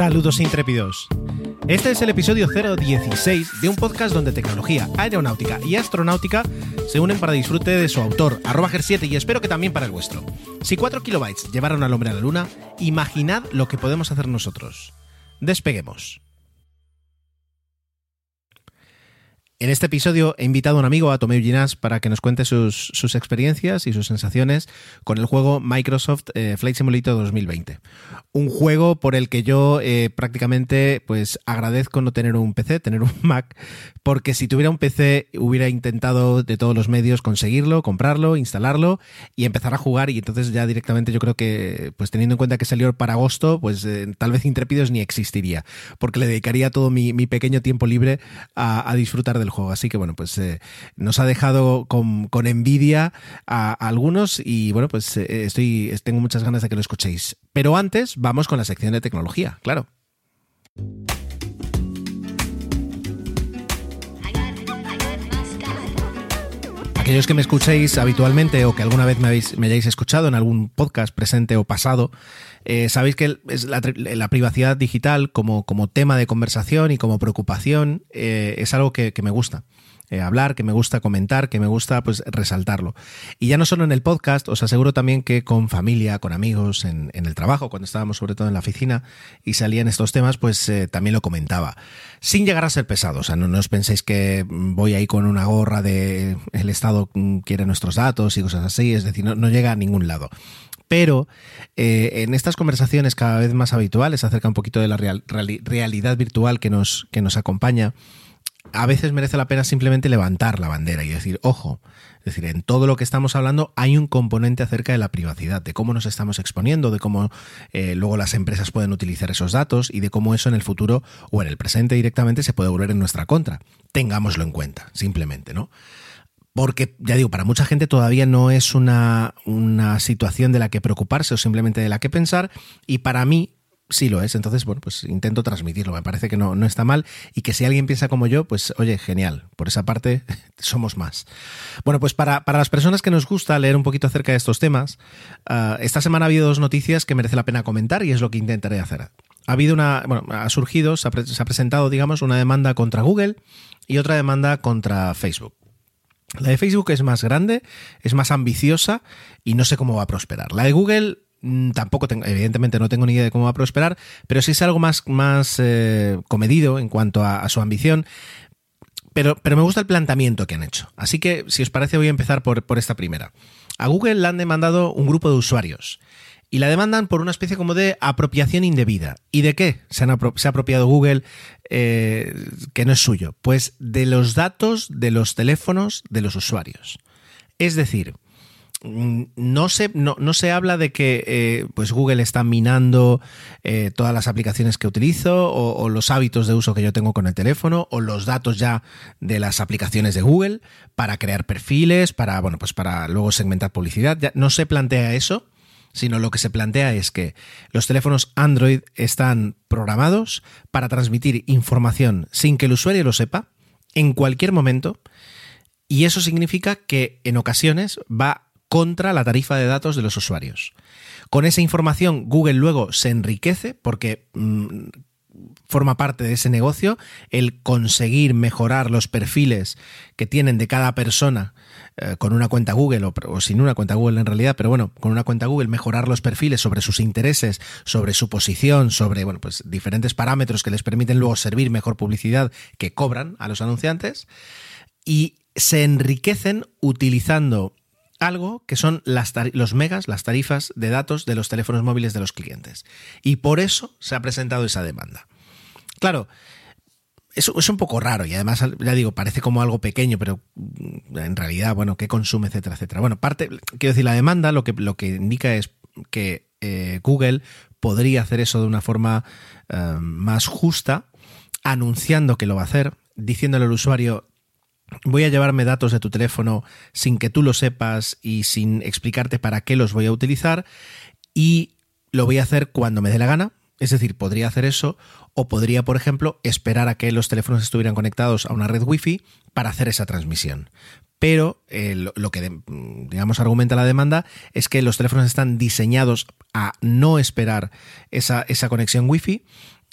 Saludos intrépidos. Este es el episodio 016 de un podcast donde tecnología, aeronáutica y astronáutica se unen para disfrute de su autor, arroba Ger7, y espero que también para el vuestro. Si 4 kilobytes llevaron al hombre a la luna, imaginad lo que podemos hacer nosotros. Despeguemos. En este episodio he invitado a un amigo, a Tomeu Ginás, para que nos cuente sus, experiencias y sus sensaciones con el juego Microsoft eh, Flight Simulator 2020. Un juego por el que yo eh, prácticamente pues agradezco no tener un PC, tener un Mac, porque si tuviera un PC hubiera intentado de todos los medios conseguirlo, comprarlo, instalarlo y empezar a jugar y entonces ya directamente yo creo que pues teniendo en cuenta que salió para agosto, pues eh, tal vez Intrépidos ni existiría, porque le dedicaría todo mi, mi pequeño tiempo libre a, a disfrutar del juego. Así que bueno, pues eh, nos ha dejado con, con envidia a, algunos y bueno, pues eh, estoy tengo muchas ganas de que lo escuchéis. Pero antes vamos con la sección de tecnología, claro. Aquellos que me escuchéis habitualmente o que alguna vez me, habéis, me hayáis escuchado en algún podcast presente o pasado, eh, sabéis que es la, la privacidad digital como, tema de conversación y como preocupación eh, es algo que, me gusta. eh, hablar, que me gusta comentar, que me gusta pues resaltarlo. Y ya no solo en el podcast, os aseguro también que con familia, con amigos, en, el trabajo, cuando estábamos sobre todo en la oficina y salían estos temas, pues también lo comentaba. Sin llegar a ser pesado, o sea, no, os penséis que voy ahí con una gorra de el Estado mm, quiere nuestros datos y cosas así, es decir, no, no llega a ningún lado. Pero eh, en estas conversaciones cada vez más habituales acerca un poquito de la real- reali- realidad virtual que nos, que nos acompaña, a veces merece la pena simplemente levantar la bandera y decir, ojo, es decir, en todo lo que estamos hablando hay un componente acerca de la privacidad, de cómo nos estamos exponiendo, de cómo eh, luego las empresas pueden utilizar esos datos y de cómo eso en el futuro o en el presente directamente se puede volver en nuestra contra. Tengámoslo en cuenta, simplemente, ¿no? Porque, ya digo, para mucha gente todavía no es una, una situación de la que preocuparse o simplemente de la que pensar, y para mí sí lo es. Entonces, bueno, pues intento transmitirlo. Me parece que no, no está mal y que si alguien piensa como yo, pues oye, genial. Por esa parte, somos más. Bueno, pues para, para las personas que nos gusta leer un poquito acerca de estos temas, ah, esta semana ha habido dos noticias que merece la pena comentar y es lo que intentaré hacer. Ha habido una, bueno, ha surgido, se ha, pre- se ha presentado, digamos, una demanda contra Google y otra demanda contra Facebook. La de Facebook es más grande, es más ambiciosa y no sé cómo va a prosperar. La de Google mm, tampoco tengo, evidentemente no tengo ni idea de cómo va a prosperar, pero sí es algo más, más eh, comedido en cuanto a, a su ambición. Pero, pero me gusta el planteamiento que han hecho. Así que, si os parece, voy a empezar por, por esta primera. A Google le han demandado un grupo de usuarios. Y la demandan por una especie como de apropiación indebida. ¿Y de qué se, ha apropiado Google eh, que no es suyo? Pues de los datos de los teléfonos de los usuarios. Es decir, mm, no se, no, no se habla de que eh, pues Google está minando eh, todas las aplicaciones que utilizo o, o los hábitos de uso que yo tengo con el teléfono o los datos ya de las aplicaciones de Google para crear perfiles, para, bueno, pues para luego segmentar publicidad. Ya no se plantea eso, sino lo que se plantea es que los teléfonos Android están programados para transmitir información sin que el usuario lo sepa en cualquier momento y eso significa que en ocasiones va contra la tarifa de datos de los usuarios. Con esa información Google luego se enriquece porque mm, forma parte de ese negocio el conseguir mejorar los perfiles que tienen de cada persona eh, con una cuenta Google o, o sin una cuenta Google en realidad, pero bueno, con una cuenta Google mejorar los perfiles sobre sus intereses, sobre su posición, sobre bueno, pues diferentes parámetros que les permiten luego servir mejor publicidad que cobran a los anunciantes y se enriquecen utilizando algo que son las los megas, las tarifas de datos de los teléfonos móviles de los clientes. Y por eso se ha presentado esa demanda. Claro, es, es, un poco raro y además, ya digo, parece como algo pequeño, pero mm, en realidad, bueno, ¿qué consume, etcétera, etcétera? Bueno, parte, quiero decir, la demanda lo que, lo que indica es que eh, Google podría hacer eso de una forma eh, más justa, anunciando que lo va a hacer, diciéndole al usuario, voy a llevarme datos de tu teléfono sin que tú lo sepas y sin explicarte para qué los voy a utilizar y lo voy a hacer cuando me dé la gana. Es decir, podría hacer eso o podría, por ejemplo, esperar a que los teléfonos estuvieran conectados a una red Wi-Fi para hacer esa transmisión. Pero eh, lo, que, digamos, argumenta la demanda es que los teléfonos están diseñados a no esperar esa, esa conexión Wi-Fi,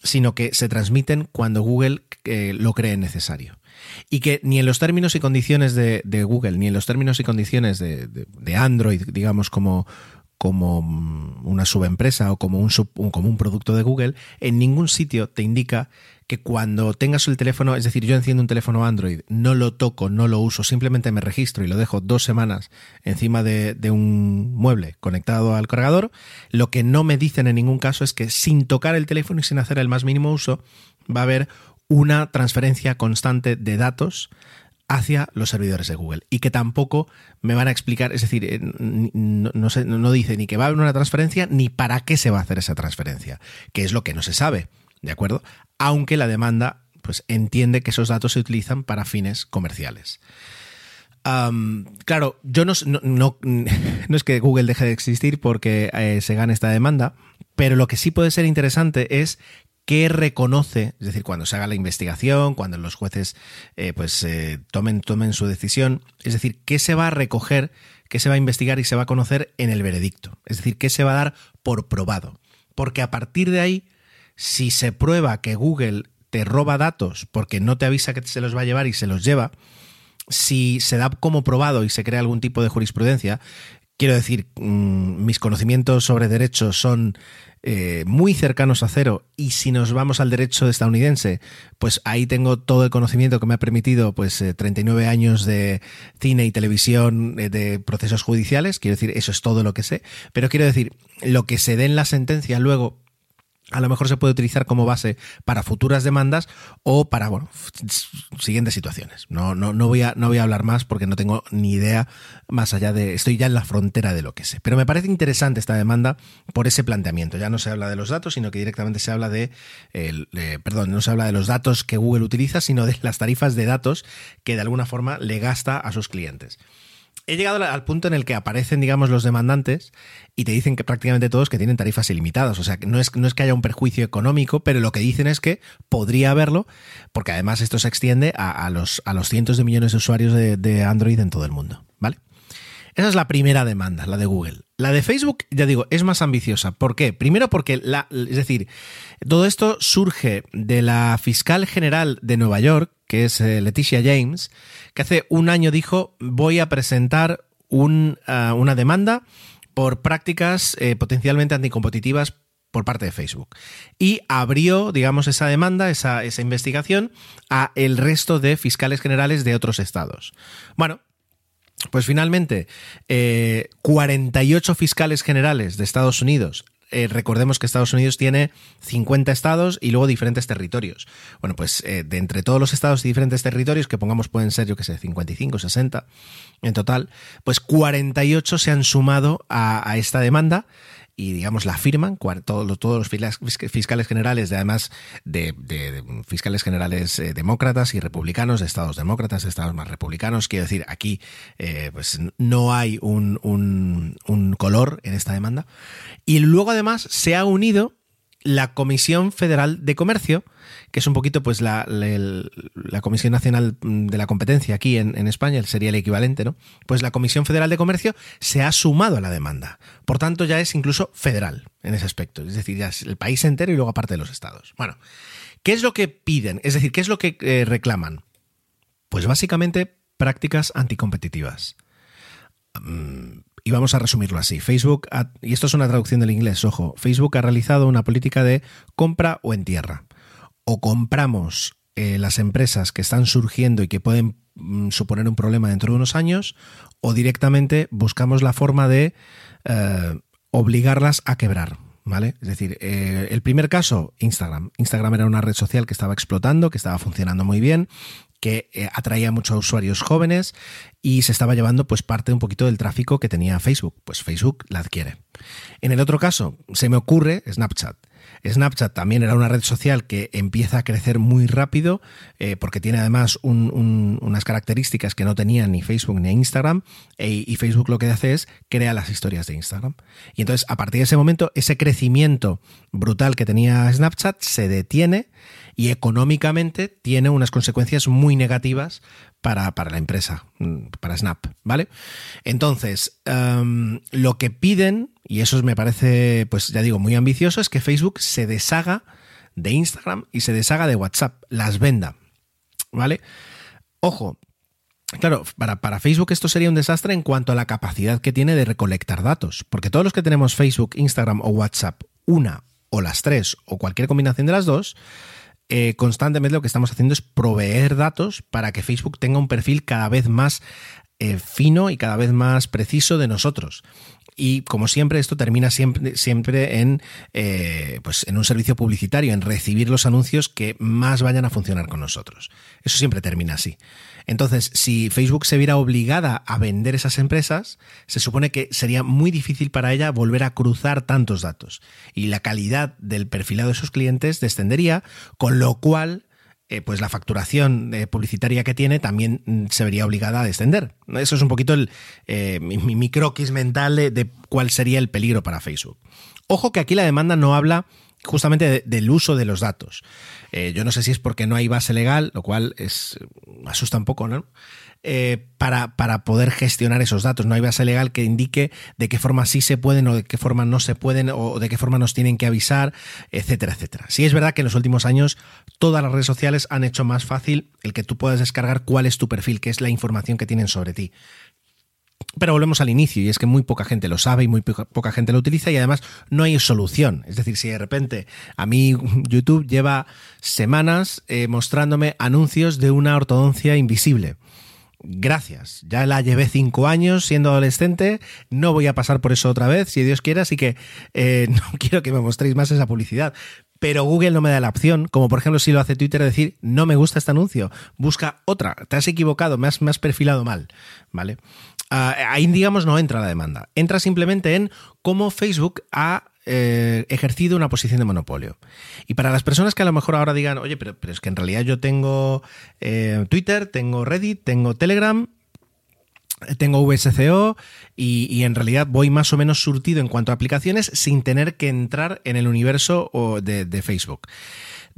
sino que se transmiten cuando Google eh, lo cree necesario y que ni en los términos y condiciones de, Google, ni en los términos y condiciones de Android, digamos, como, como una subempresa o como un, sub, como un producto de Google, en ningún sitio te indica que cuando tengas el teléfono, es decir, yo enciendo un teléfono Android, no lo toco, no lo uso, simplemente me registro y lo dejo dos semanas encima de, un mueble conectado al cargador, lo que no me dicen en ningún caso es que sin tocar el teléfono y sin hacer el más mínimo uso, va a haber una transferencia constante de datos hacia los servidores de Google y que tampoco me van a explicar, es decir, eh, no, no, dice ni que va a haber una transferencia ni para qué se va a hacer esa transferencia, que es lo que no se sabe, ¿de acuerdo? Aunque la demanda pues entiende que esos datos se utilizan para fines comerciales. Claro, yo no, no, es que Google deje de existir porque eh, se gane esta demanda, pero lo que sí puede ser interesante es qué reconoce, es decir, cuando se haga la investigación, cuando los jueces eh, pues eh, tomen, tomen su decisión, es decir, qué se va a recoger, qué se va a investigar y se va a conocer en el veredicto, es decir, qué se va a dar por probado. Porque a partir de ahí, si se prueba que Google te roba datos porque no te avisa que se los va a llevar y se los lleva, si se da como probado y se crea algún tipo de jurisprudencia, quiero decir, mmm, mis conocimientos sobre derecho son eh, muy cercanos a cero y si nos vamos al derecho estadounidense, pues ahí tengo todo el conocimiento que me ha permitido pues eh, 39 años de cine y televisión eh, de procesos judiciales, quiero decir, eso es todo lo que sé, pero quiero decir, lo que se dé en la sentencia luego a lo mejor se puede utilizar como base para futuras demandas o para bueno, siguientes situaciones. No, no, no, voy a, no voy a hablar más porque no tengo ni idea más allá de. Estoy ya en la frontera de lo que sé. Pero me parece interesante esta demanda por ese planteamiento. Ya no se habla de los datos, sino que directamente se habla de. Perdón, no se habla de los datos que Google utiliza, sino de las tarifas de datos que de alguna forma le gasta a sus clientes he llegado al punto en el que aparecen, digamos, los demandantes y te dicen que prácticamente todos que tienen tarifas ilimitadas. O sea, que no es, no es que haya un perjuicio económico, pero lo que dicen es que podría haberlo, porque además esto se extiende a, los, a los cientos de millones de usuarios de, de Android en todo el mundo. ¿Vale? Esa es la primera demanda, la de Google. La de Facebook, ya digo, es más ambiciosa. ¿Por qué? Primero porque, la, es decir, todo esto surge de la fiscal general de Nueva York, que es eh, Leticia James, que hace un año dijo, voy a presentar un, uh, una demanda por prácticas eh, potencialmente anticompetitivas por parte de Facebook. Y abrió, digamos, esa demanda, esa, esa investigación, a el resto de fiscales generales de otros estados. Bueno, pues finalmente, eh, 48 fiscales generales de Estados Unidos eh, recordemos que Estados Unidos tiene 50 estados y luego diferentes territorios. Bueno, pues eh, de entre todos los estados y diferentes territorios, que pongamos pueden ser, yo que sé, 55, 60 en total, pues 48 se han sumado a, a esta demanda y digamos la firman todos, todos los fiscales generales, de, además de, de, fiscales generales eh, demócratas y republicanos, de estados demócratas, de estados más republicanos. Quiero decir, aquí eh, pues no hay un, un, un color en esta demanda. Y luego además se ha unido la Comisión Federal de Comercio, que es un poquito pues la, Comisión Nacional de la Competencia aquí en, España, sería el equivalente, ¿no? Pues la Comisión Federal de Comercio se ha sumado a la demanda. Por tanto, ya es incluso federal en ese aspecto. Es decir, ya es el país entero y luego aparte de los estados. Bueno, ¿qué es lo que piden? Es decir, ¿qué es lo que eh, reclaman? Pues básicamente prácticas anticompetitivas. Um, y vamos a resumirlo así. Facebook, y esto es una traducción del inglés, ojo, Facebook ha realizado una política de compra o entierra. O compramos eh, las empresas que están surgiendo y que pueden mm, suponer un problema dentro de unos años, o directamente buscamos la forma de eh, obligarlas a quebrar. ¿vale? Es decir, eh, el primer caso, Instagram. Instagram era una red social que estaba explotando, que estaba funcionando muy bien, que eh, atraía mucho a usuarios jóvenes y se estaba llevando pues parte un poquito del tráfico que tenía Facebook. Pues Facebook la adquiere. En el otro caso, se me ocurre Snapchat. Snapchat también era una red social que empieza a crecer muy rápido eh, porque tiene además un- un- unas características que no tenía ni Facebook ni Instagram e- y Facebook lo que hace es crea las historias de Instagram. Y entonces a partir de ese momento ese crecimiento brutal que tenía Snapchat se detiene y económicamente tiene unas consecuencias muy negativas para, para la empresa, mm, para Snap, ¿vale? Entonces, em, lo que piden, y eso me parece, pues ya digo, muy ambicioso, es que Facebook se deshaga de Instagram y se deshaga de WhatsApp, las venda, ¿vale? Ojo, Claro, para, para Facebook esto sería un desastre en cuanto a la capacidad que tiene de recolectar datos, porque todos los que tenemos Facebook, Instagram o WhatsApp, una o las tres o cualquier combinación de las dos, eh, constantemente lo que estamos haciendo es proveer datos para que Facebook tenga un perfil cada vez más eh, fino y cada vez más preciso de nosotros. Y como siempre, esto termina siempre, siempre en, eh, pues en un servicio publicitario, en recibir los anuncios que más vayan a funcionar con nosotros. Eso siempre termina así. Entonces, si Facebook se viera obligada a vender esas empresas, se supone que sería muy difícil para ella volver a cruzar tantos datos. Y la calidad del perfilado de sus clientes descendería, con lo cual eh, pues la facturación eh, publicitaria que tiene también mm, se vería obligada a descender. Eso es un poquito el, eh, mi, croquis mental de, de cuál sería el peligro para Facebook. Ojo que aquí la demanda no habla justamente de- del uso de los datos. Eh, yo no sé si es porque no hay base legal, lo cual es asusta un poco, ¿no? Eh, para, para poder gestionar esos datos. No hay base legal que indique de qué forma sí se pueden o de qué forma no se pueden o de qué forma nos tienen que avisar, etcétera, etcétera. Sí es verdad que en los últimos años todas las redes sociales han hecho más fácil el que tú puedas descargar cuál es tu perfil, qué es la información que tienen sobre ti. Pero volvemos al inicio, y es que muy poca gente lo sabe y muy poca, gente lo utiliza, y además no hay solución. Es decir, si de repente a mí YouTube lleva semanas eh, mostrándome anuncios de una ortodoncia invisible. Gracias, ya la llevé cinco años siendo adolescente, no voy a pasar por eso otra vez, si Dios quiere, así que eh, no quiero que me mostréis más esa publicidad. Pero Google no me da la opción, como por ejemplo si lo hace Twitter, decir, no me gusta este anuncio, busca otra, te has equivocado, me has, me has perfilado mal, ¿vale? Ah, ahí, digamos, no entra la demanda. Entra simplemente en cómo Facebook ha eh, ejercido una posición de monopolio. Y para las personas que a lo mejor ahora digan, oye, pero, pero es que en realidad yo tengo eh, Twitter, tengo Reddit, tengo Telegram, tengo VSCO y, y en realidad voy más o menos surtido en cuanto a aplicaciones sin tener que entrar en el universo de, de Facebook.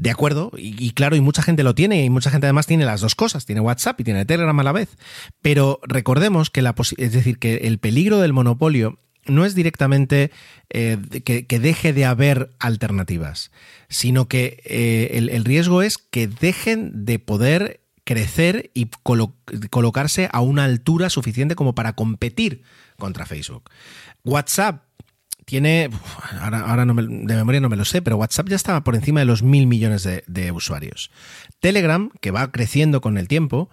De acuerdo, y, claro, y mucha gente lo tiene, y mucha gente además tiene las dos cosas, tiene WhatsApp y tiene Telegram a la vez. Pero recordemos que la es decir, que el peligro del monopolio no es directamente eh, que, que deje de haber alternativas, sino que eh, el, el riesgo es que dejen de poder crecer y colo- colocarse a una altura suficiente como para competir contra Facebook. WhatsApp tiene, ahora, no me- de memoria no me lo sé, pero WhatsApp ya estaba por encima de los mil millones de, usuarios. Telegram, que va creciendo con el tiempo,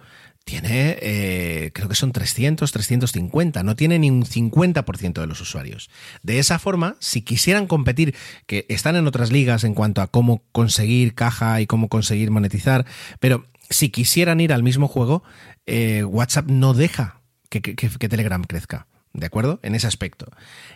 tiene, eh, creo que son 300, 350, no tiene ni un 50% de los usuarios. De esa forma, si quisieran competir, que están en otras ligas en cuanto a cómo conseguir caja y cómo conseguir monetizar, pero si quisieran ir al mismo juego, eh, WhatsApp no deja que Telegram crezca. ¿De acuerdo? En ese aspecto.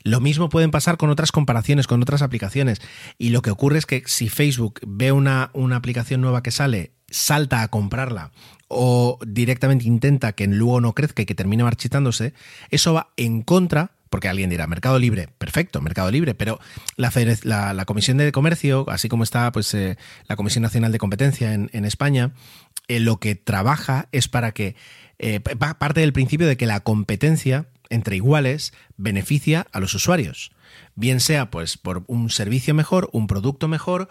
Lo mismo pueden pasar con otras comparaciones, con otras aplicaciones. Y lo que ocurre es que si Facebook ve una, una aplicación nueva que sale, salta a comprarla o directamente intenta que luego no crezca y que termine marchitándose, eso va en contra, porque alguien dirá, Mercado Libre, perfecto, Mercado Libre, pero la, la, Comisión de Comercio, así como está pues, eh, la Comisión Nacional de Competencia en, en España, eh, lo que trabaja es para que, eh, pa- parte del principio de que la competencia entre iguales beneficia a los usuarios, bien sea pues por un servicio mejor, un producto mejor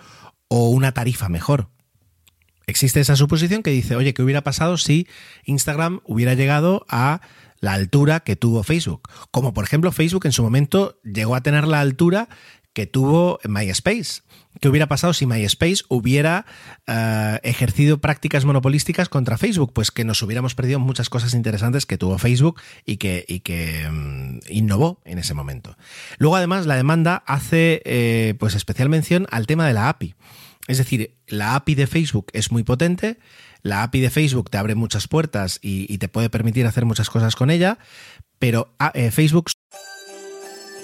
o una tarifa mejor. Existe esa suposición que dice, oye, ¿qué hubiera pasado si Instagram hubiera llegado a la altura que tuvo Facebook? Como por ejemplo Facebook en su momento llegó a tener la altura que tuvo MySpace. ¿Qué hubiera pasado si MySpace hubiera eh, ejercido prácticas monopolísticas contra Facebook? Pues que nos hubiéramos perdido muchas cosas interesantes que tuvo Facebook y que, mm, innovó en ese momento. Luego, además, la demanda hace eh, pues especial mención al tema de la API. Es decir, la API de Facebook es muy potente, la API de Facebook te abre muchas puertas y, y te puede permitir hacer muchas cosas con ella, pero ah, eh, Facebook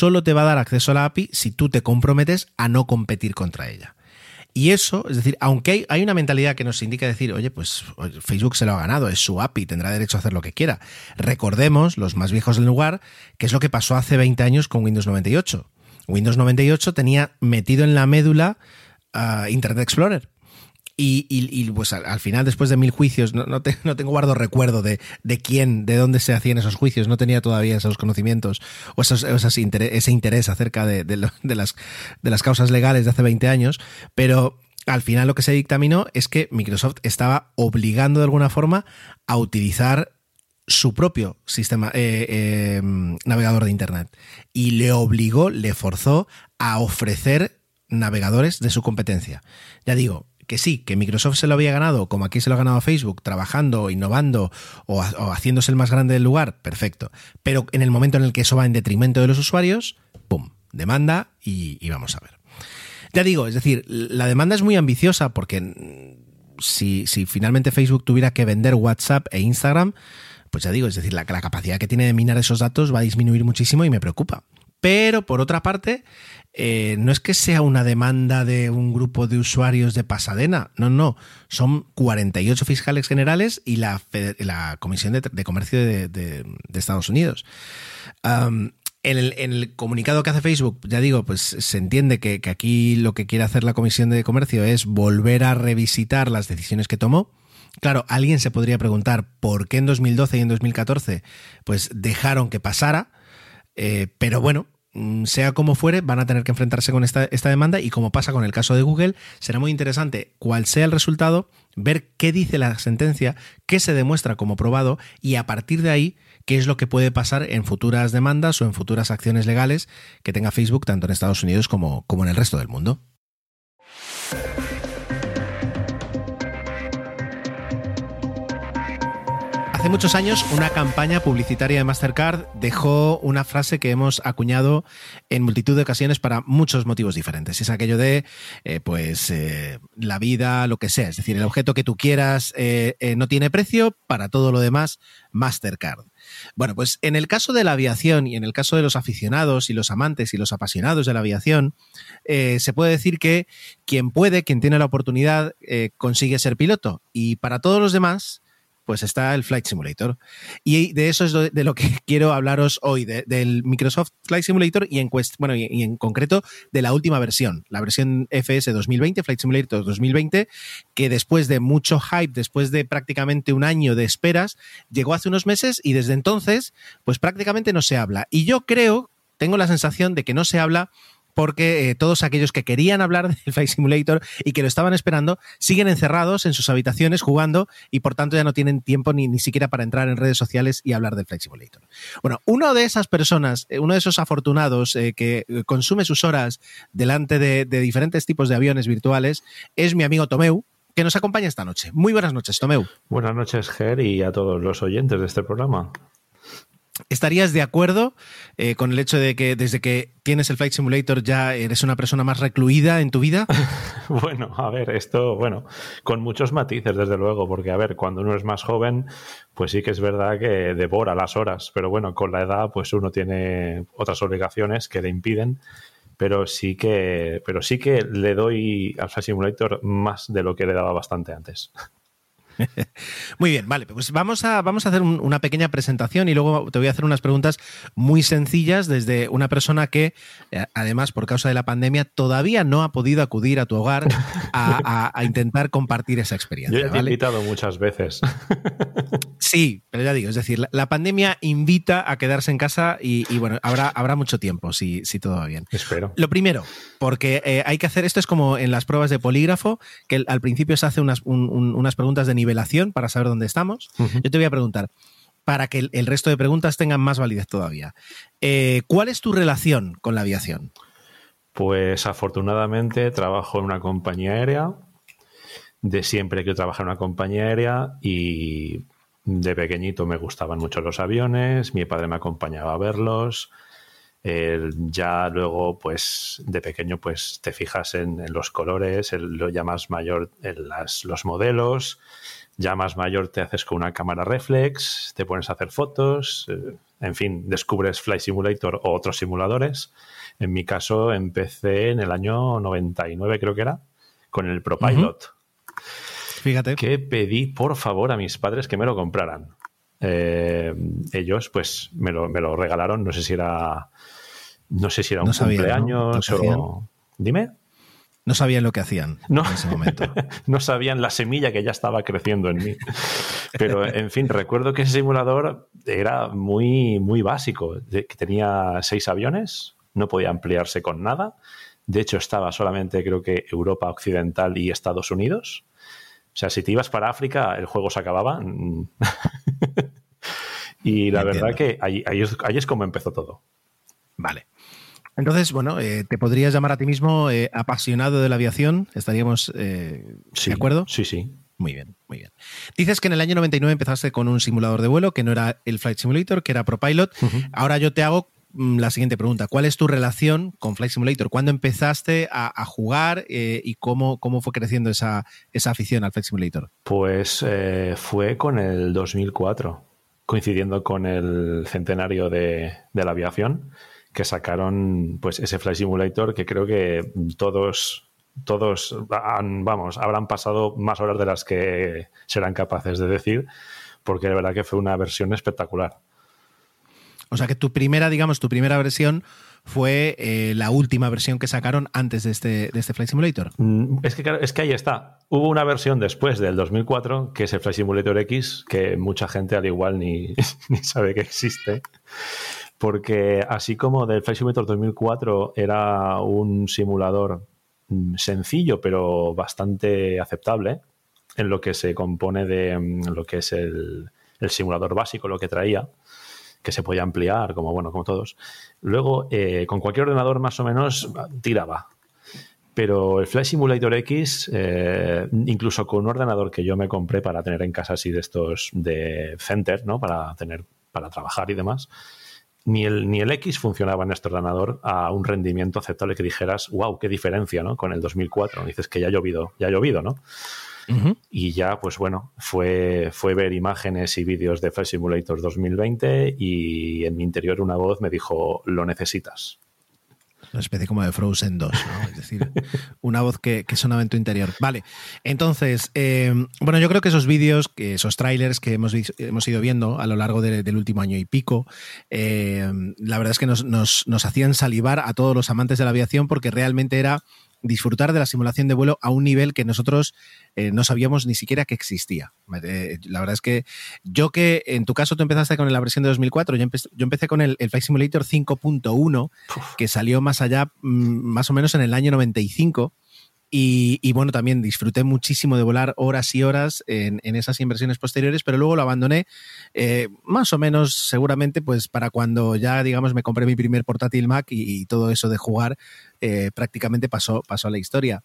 Solo te va a dar acceso a la API si tú te comprometes a no competir contra ella. Y eso, es decir, aunque hay, hay, una mentalidad que nos indica decir, oye, pues Facebook se lo ha ganado, es su API, tendrá derecho a hacer lo que quiera. Recordemos, los más viejos del lugar, que es lo que pasó hace 20 años con Windows 98. Windows 98 tenía metido en la médula Internet Explorer. Y, pues al, al, final, después de mil juicios, no, no, te, no tengo guardo recuerdo de, de, quién, de dónde se hacían esos juicios, no tenía todavía esos conocimientos o esos, esos interés, ese interés acerca de, de, las, de las causas legales de hace 20 años, pero al final lo que se dictaminó es que Microsoft estaba obligando de alguna forma a utilizar su propio sistema eh, eh, navegador de Internet y le obligó, le forzó a ofrecer navegadores de su competencia. Ya digo, que sí, que Microsoft se lo había ganado, como aquí se lo ha ganado Facebook, trabajando, innovando o, haciéndose el más grande del lugar, perfecto. Pero en el momento en el que eso va en detrimento de los usuarios, ¡pum! Demanda y, y vamos a ver. Ya digo, es decir, la demanda es muy ambiciosa porque si, si finalmente Facebook tuviera que vender WhatsApp e Instagram, pues ya digo, es decir, la, la capacidad que tiene de minar esos datos va a disminuir muchísimo y me preocupa. Pero por otra parte, eh, no es que sea una demanda de un grupo de usuarios de Pasadena, no, no, son 48 fiscales generales y la, Comisión de, Comercio de, Estados Unidos. En el, comunicado que hace Facebook, ya digo, pues se entiende que, que, aquí lo que quiere hacer la Comisión de Comercio es volver a revisitar las decisiones que tomó. Claro, alguien se podría preguntar por qué en 2012 y en 2014 pues dejaron que pasara, eh, pero bueno, sea como fuere, van a tener que enfrentarse con esta, esta, demanda y como pasa con el caso de Google, será muy interesante cuál sea el resultado, ver qué dice la sentencia, qué se demuestra como probado y a partir de ahí qué es lo que puede pasar en futuras demandas o en futuras acciones legales que tenga Facebook tanto en Estados Unidos como, como en el resto del mundo. Hace muchos años, una campaña publicitaria de Mastercard dejó una frase que hemos acuñado en multitud de ocasiones para muchos motivos diferentes. Es aquello de, eh, pues, eh, la vida, lo que sea. Es decir, el objeto que tú quieras eh, no tiene precio, para todo lo demás, Mastercard. Bueno, pues en el caso de la aviación y en el caso de los aficionados y los amantes y los apasionados de la aviación, se puede decir que quien puede, quien tiene la oportunidad, consigue ser piloto. Y para todos los demás, pues está el Flight Simulator. Y de eso es de lo que quiero hablaros hoy, de, del Microsoft Flight Simulator y en, bueno, y en concreto de la última versión, la versión FS 2020, Flight Simulator 2020, que después de mucho hype, después de prácticamente un año de esperas, llegó hace unos meses y desde entonces, pues prácticamente no se habla. Y yo creo, tengo la sensación de que no se habla porque eh, todos aquellos que querían hablar del Flight Simulator y que lo estaban esperando siguen encerrados en sus habitaciones jugando y por tanto ya no tienen tiempo ni, ni siquiera para entrar en redes sociales y hablar del Flight Simulator. Bueno, una de esas personas, eh, uno de esos afortunados eh, que consume sus horas delante de, de diferentes tipos de aviones virtuales es mi amigo Tomeu, que nos acompaña esta noche. Muy buenas noches, Tomeu. Buenas noches, Ger, y a todos los oyentes de este programa. ¿Estarías de acuerdo eh, con el hecho de que desde que tienes el Flight Simulator ya eres una persona más recluida en tu vida? Bueno, a ver, esto, bueno, con muchos matices, desde luego, porque, a ver, cuando uno es más joven, pues sí que es verdad que devora las horas, pero bueno, con la edad, pues uno tiene otras obligaciones que le impiden, pero sí que, pero sí que le doy al Flight Simulator más de lo que le daba bastante antes. Muy bien, vale, pues vamos a, vamos a hacer un- una pequeña presentación y luego te voy a hacer unas preguntas muy sencillas desde una persona que, eh, además, por causa de la pandemia, todavía no ha podido acudir a tu hogar a, a- a intentar compartir esa Yo experiencia. ya te he invitado muchas veces. Sí, pero ya digo, es decir, la, la pandemia invita a quedarse en casa y, y, bueno, habrá, habrá mucho tiempo si, si todo va bien. Espero. Lo primero, porque eh, hay que hacer esto es como en las pruebas de polígrafo, que al principio se hace unas, un- un- unas preguntas de nivelación para saber dónde estamos. Yo te voy a preguntar, para que el, el resto de preguntas tengan más validez todavía. Eh, ¿Cuál es tu relación con la aviación? Pues afortunadamente trabajo en una compañía aérea. De siempre que trabajar en una compañía aérea y de pequeñito me gustaban mucho los aviones. Mi padre me acompañaba a verlos. Ya luego, pues de pequeño, pues te fijas en, los colores, lo ya más mayor en las, los modelos. Ya más mayor te haces con una cámara reflex, te pones a hacer fotos, eh, en fin, descubres Flight Simulator o otros simuladores. En mi caso empecé en el año 99, creo que era, con el ProPilot, Fíjate. que pedí por favor a mis padres que me lo compraran. Eh, ellos pues me lo, me lo regalaron, no sé si era no sé si era un No sabía, ¿no? cumpleaños o... Dime. No sabían lo que hacían No. en ese momento. no sabían la semilla que ya estaba creciendo en mí. Pero, en fin, recuerdo que ese simulador era muy, muy básico, tenía seis aviones, no podía ampliarse con nada. De hecho, estaba solamente, creo que, Europa Occidental y Estados Unidos. O sea, si te ibas para África, el juego se acababa. Mm. y la Entiendo. verdad que ahí, ahí es, ahí es como empezó todo. Vale. Entonces, bueno, eh, te podrías llamar a ti mismo eh, apasionado de la aviación. ¿Estaríamos eh, Sí, de acuerdo? Sí, sí. Muy bien, muy bien. Dices que en el año 99 empezaste con un simulador de vuelo, que no era el Flight Simulator, que era ProPilot. Ahora yo te hago la siguiente pregunta. ¿Cuál es tu relación con Flight Simulator? ¿Cuándo empezaste a, jugar eh, y cómo, cómo fue creciendo esa, esa afición al Flight Simulator? Pues eh, fue con el 2004, coincidiendo con el centenario de, la aviación, que sacaron pues ese Flight Simulator que creo que todos todos han, vamos, habrán pasado más horas de las que serán capaces de decir, porque de verdad que fue una versión espectacular. O sea que tu primera, digamos, tu primera versión fue eh, la última versión que sacaron antes de este, de este Flight Simulator. Mm, Es que, claro, es que ahí está. Hubo una versión después del 2004, que es el Flight Simulator X, que mucha gente al igual ni, ni sabe que existe. Porque así como del Flight Simulator 2004 era un simulador mm, sencillo, pero bastante aceptable, en lo que se compone de mm, lo que es el, el simulador básico, lo que traía, que se podía ampliar, como bueno, como todos. Luego, eh, con cualquier ordenador más o menos tiraba. Pero el Flight Simulator X, eh, incluso con un ordenador que yo me compré para tener en casa así de estos de center, ¿no? Para tener, para trabajar y demás, ni el, ni el X funcionaba en este ordenador a un rendimiento aceptable que dijeras, wow, qué diferencia, ¿no? Con el 2004. Dices que ya ha llovido, ya ha llovido, ¿no? Y ya, pues bueno, fue, fue ver imágenes y vídeos de Flight Simulator 2020 y en mi interior una voz me dijo, lo necesitas. Una especie como de Frozen 2, ¿no? Es decir, una voz que, que sonaba en tu interior. Vale, entonces, eh, bueno, yo creo que esos vídeos, esos trailers que hemos, hemos ido viendo a lo largo de- del último año y pico, eh, la verdad es que nos, nos- nos hacían salivar a todos los amantes de la aviación porque realmente era disfrutar de la simulación de vuelo a un nivel que nosotros eh, no sabíamos ni siquiera que existía. Eh, la verdad es que yo que en tu caso tú empezaste con la versión de 2004, yo, empe- yo empecé con el, el Flight Simulator 5.1 que salió más allá, mm, más o menos en el año 95. Y, bueno, también disfruté muchísimo de volar horas y horas en, esas inversiones posteriores, pero luego lo abandoné eh, más o menos seguramente pues para cuando ya, digamos, me compré mi primer portátil Mac y, todo eso de jugar eh, prácticamente pasó, a la historia.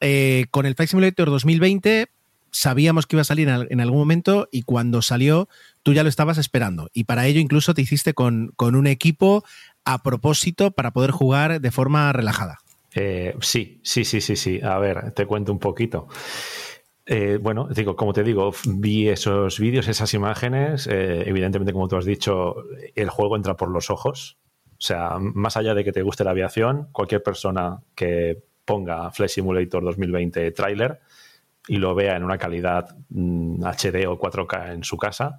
Eh, con el Flight Simulator 2020 sabíamos que iba a salir en, al- en algún momento y cuando salió tú ya lo estabas esperando. Y para ello incluso te hiciste con, con un equipo a propósito para poder jugar de forma relajada. Eh, sí, sí, sí, sí, sí. A ver, te cuento un poquito. Eh, bueno, digo, como te digo, vi esos vídeos, esas imágenes. eh, evidentemente, como tú has dicho, el juego entra por los ojos. O sea, más allá de que te guste la aviación, cualquier persona que ponga Flight Simulator 2020 trailer y lo vea en una calidad mm, HD o 4K en su casa,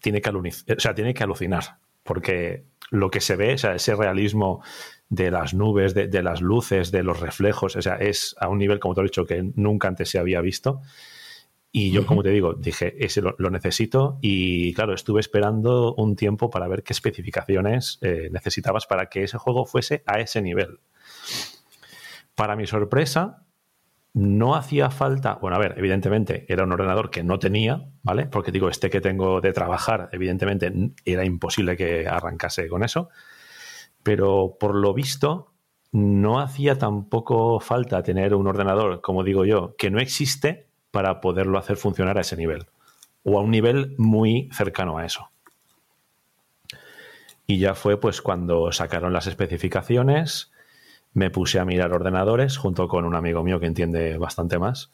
tiene que, o sea, tiene que alucinar. Porque lo que se ve, o sea, ese realismo de las nubes, de, de las luces, de los reflejos, o sea, es a un nivel, como te he dicho, que nunca antes se había visto. Y yo, como te digo, dije, ese lo, lo necesito y claro, estuve esperando un tiempo para ver qué especificaciones eh, necesitabas para que ese juego fuese a ese nivel. Para mi sorpresa, no hacía falta, bueno, a ver, evidentemente era un ordenador que no tenía, ¿vale? Porque digo, este que tengo de trabajar, evidentemente era imposible que arrancase con eso, pero por lo visto no hacía tampoco falta tener un ordenador, como digo yo, que no existe para poderlo hacer funcionar a ese nivel, o a un nivel muy cercano a eso. Y ya fue pues cuando sacaron las especificaciones, me puse a mirar ordenadores junto con un amigo mío que entiende bastante más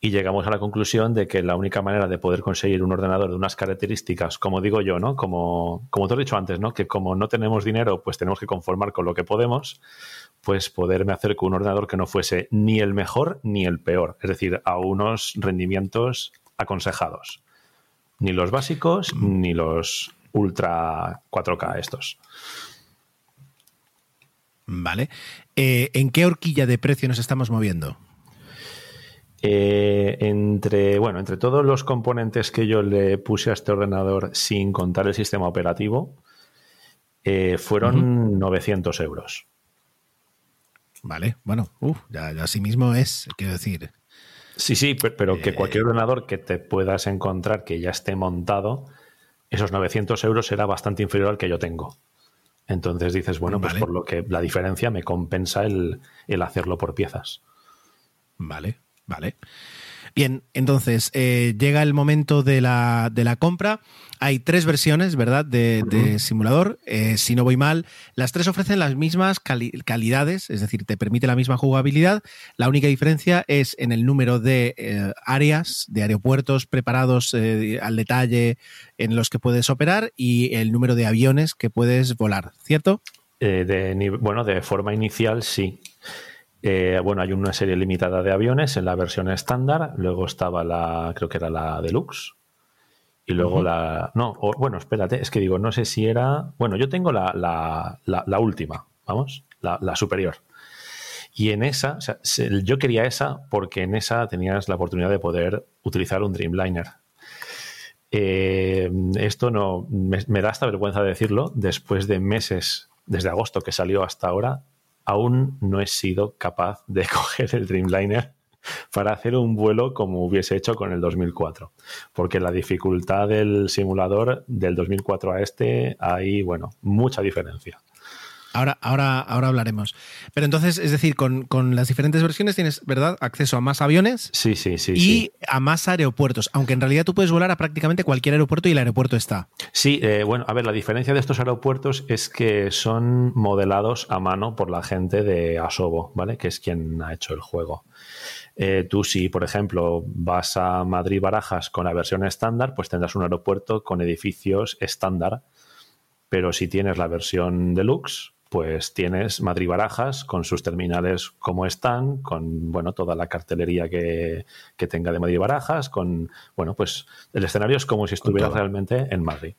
y llegamos a la conclusión de que la única manera de poder conseguir un ordenador de unas características, como digo yo, ¿no? Como, como te he dicho antes, ¿no? Que como no tenemos dinero, pues tenemos que conformar con lo que podemos, pues poderme hacer con un ordenador que no fuese ni el mejor ni el peor, es decir, a unos rendimientos aconsejados. Ni los básicos ni los ultra 4K estos. Vale. Eh, ¿En qué horquilla de precio nos estamos moviendo? Eh, entre, bueno, entre todos los componentes que yo le puse a este ordenador sin contar el sistema operativo, eh, fueron 900 euros. Vale, bueno, ya, ya así mismo es, quiero decir. Sí, sí, pe- pero que cualquier ordenador que te puedas encontrar que ya esté montado, esos 900 euros será bastante inferior al que yo tengo. Entonces dices, bueno, Vale. pues por lo que la diferencia me compensa el, el hacerlo por piezas. Vale, vale. Bien, entonces eh, llega el momento de la, de la compra. Hay tres versiones, ¿verdad? De, de simulador. Eh, si no voy mal, las tres ofrecen las mismas cali- calidades, es decir, te permite la misma jugabilidad. La única diferencia es en el número de eh, áreas, de aeropuertos preparados al detalle en los que puedes operar y el número de aviones que puedes volar, ¿cierto? Eh, de, bueno, de forma inicial sí. Eh, bueno, hay una serie limitada de aviones en la versión estándar, luego estaba la, creo que era la deluxe, y luego la... No, o- bueno, espérate, es que digo, no sé si era... Bueno, yo tengo la, la- la- la última, vamos, la, superior. Y en esa, o sea, se- yo quería esa porque en esa tenías la oportunidad de poder utilizar un Dreamliner. Eh, esto no me, me da hasta vergüenza decirlo. Después de meses, desde agosto que salió hasta ahora, aún no he sido capaz de coger el Dreamliner para hacer un vuelo como hubiese hecho con el 2004. Porque la dificultad del simulador del 2004 a este hay, bueno, mucha diferencia. Ahora, ahora, ahora hablaremos. Pero entonces, es decir, con, con las diferentes versiones tienes, ¿verdad?, acceso a más aviones Sí, sí, sí. y sí. a más aeropuertos. Aunque en realidad tú puedes volar a prácticamente cualquier aeropuerto y el aeropuerto está. Sí, eh, bueno, a ver, la diferencia de estos aeropuertos es que son modelados a mano por la gente de Asobo, ¿vale? Que es quien ha hecho el juego. Eh, tú, si por ejemplo vas a Madrid-Barajas con la versión estándar, pues tendrás un aeropuerto con edificios estándar. Pero si tienes la versión deluxe, pues tienes Madrid-Barajas con sus terminales como están, con bueno, toda la cartelería que, que tenga de Madrid-Barajas, con bueno, pues el escenario es como si estuvieras realmente en Madrid.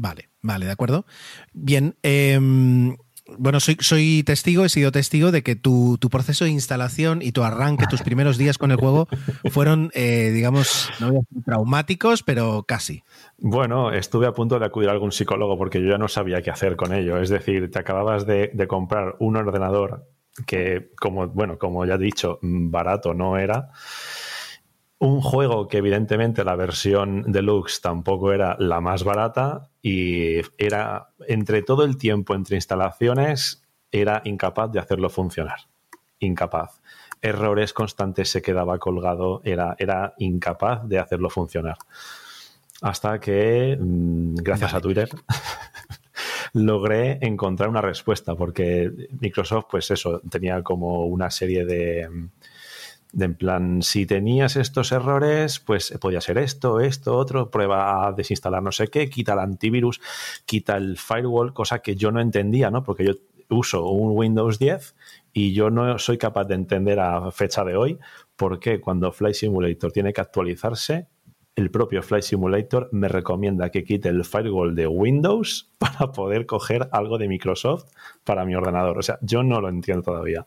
Vale, vale, de acuerdo. Bien, em, bueno, soy, soy testigo, he sido testigo de que tu, tu proceso de instalación y tu arranque, tus primeros días con el juego, fueron, eh, digamos, no voy a decir traumáticos, pero casi. Bueno, estuve a punto de acudir a algún psicólogo porque yo ya no sabía qué hacer con ello. Es decir, te acababas de, de comprar un ordenador que, como, bueno, como ya he dicho, barato no era. Un juego que evidentemente la versión deluxe tampoco era la más barata y era entre todo el tiempo entre instalaciones era incapaz de hacerlo funcionar. Incapaz. errores constantes, se quedaba colgado, era, era incapaz de hacerlo funcionar. Hasta que, mm, gracias a Twitter, logré encontrar una respuesta, porque Microsoft, pues eso, tenía como una serie de, de en plan, si tenías estos errores, pues podía ser esto, esto, otro, prueba a desinstalar no sé qué, quita el antivirus, quita el firewall, cosa que yo no entendía, ¿no? Porque yo uso un Windows 10 y yo no soy capaz de entender a fecha de hoy por qué cuando Flight Simulator tiene que actualizarse, el propio Flight Simulator me recomienda que quite el firewall de Windows para poder coger algo de Microsoft para mi ordenador. O sea, yo no lo entiendo todavía.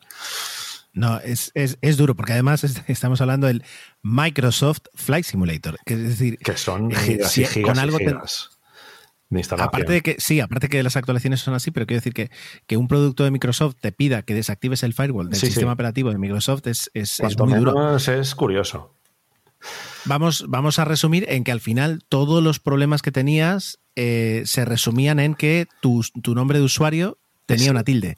No, es, es, es duro, porque además es- estamos hablando del Microsoft Flight Simulator. Que es decir, Que son eh, gigas si y gigas con algo y te- gigas de instalación. Aparte de que, sí, aparte que las actualizaciones son así, pero quiero decir que, que un producto de Microsoft te pida que desactives el firewall del Sí, sí. sistema operativo de Microsoft es, es, muy duro. es curioso. Vamos, vamos a resumir en que al final todos los problemas que tenías eh, se resumían en que tu, tu nombre de usuario tenía una tilde.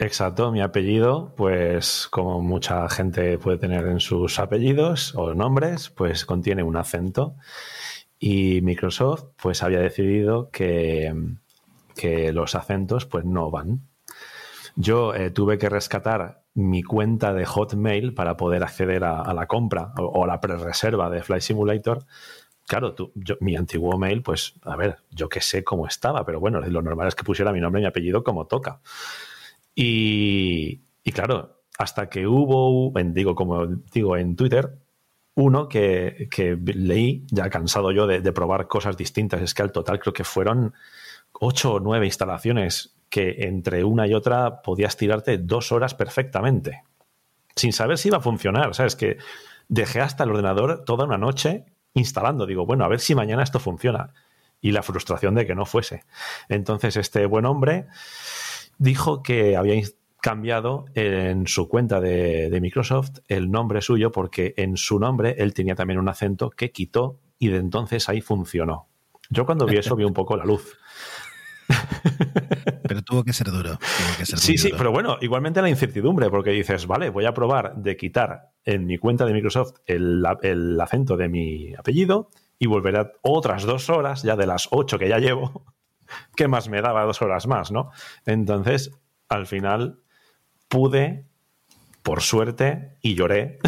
Exacto, mi apellido, pues como mucha gente puede tener en sus apellidos o nombres, pues contiene un acento. Y Microsoft pues había decidido que, que los acentos pues no van. Yo eh, tuve que rescatar mi cuenta de Hotmail para poder acceder a, la compra o, o la pre-reserva de Flight Simulator. Claro, tú, mi antiguo mail, pues, a ver, yo que sé cómo estaba, pero bueno, lo normal es que pusiera mi nombre y mi apellido como toca. Y, claro, hasta que hubo, digo, como digo en Twitter, uno que, que leí, ya cansado yo de, de probar cosas distintas, es que al total creo que fueron ocho o nueve instalaciones que entre una y otra podías tirarte dos horas perfectamente, sin saber si iba a funcionar. O sea, es que dejé hasta el ordenador toda una noche instalando. Digo, bueno, a ver si mañana esto funciona. Y la frustración de que no fuese. Entonces, este buen hombre dijo que había cambiado en su cuenta de, de Microsoft el nombre suyo porque en su nombre él tenía también un acento que quitó y de entonces ahí funcionó. Yo cuando vi eso vi un poco la luz. Pero tuvo que ser duro. que ser Sí, sí, duro. pero bueno, igualmente la incertidumbre, porque dices, vale, voy a probar de quitar en mi cuenta de Microsoft el, el acento de mi apellido y volveré otras dos horas, ya de las ocho que ya llevo, ¿qué más me daba dos horas más, no? Entonces, al final, pude, por suerte, y lloré,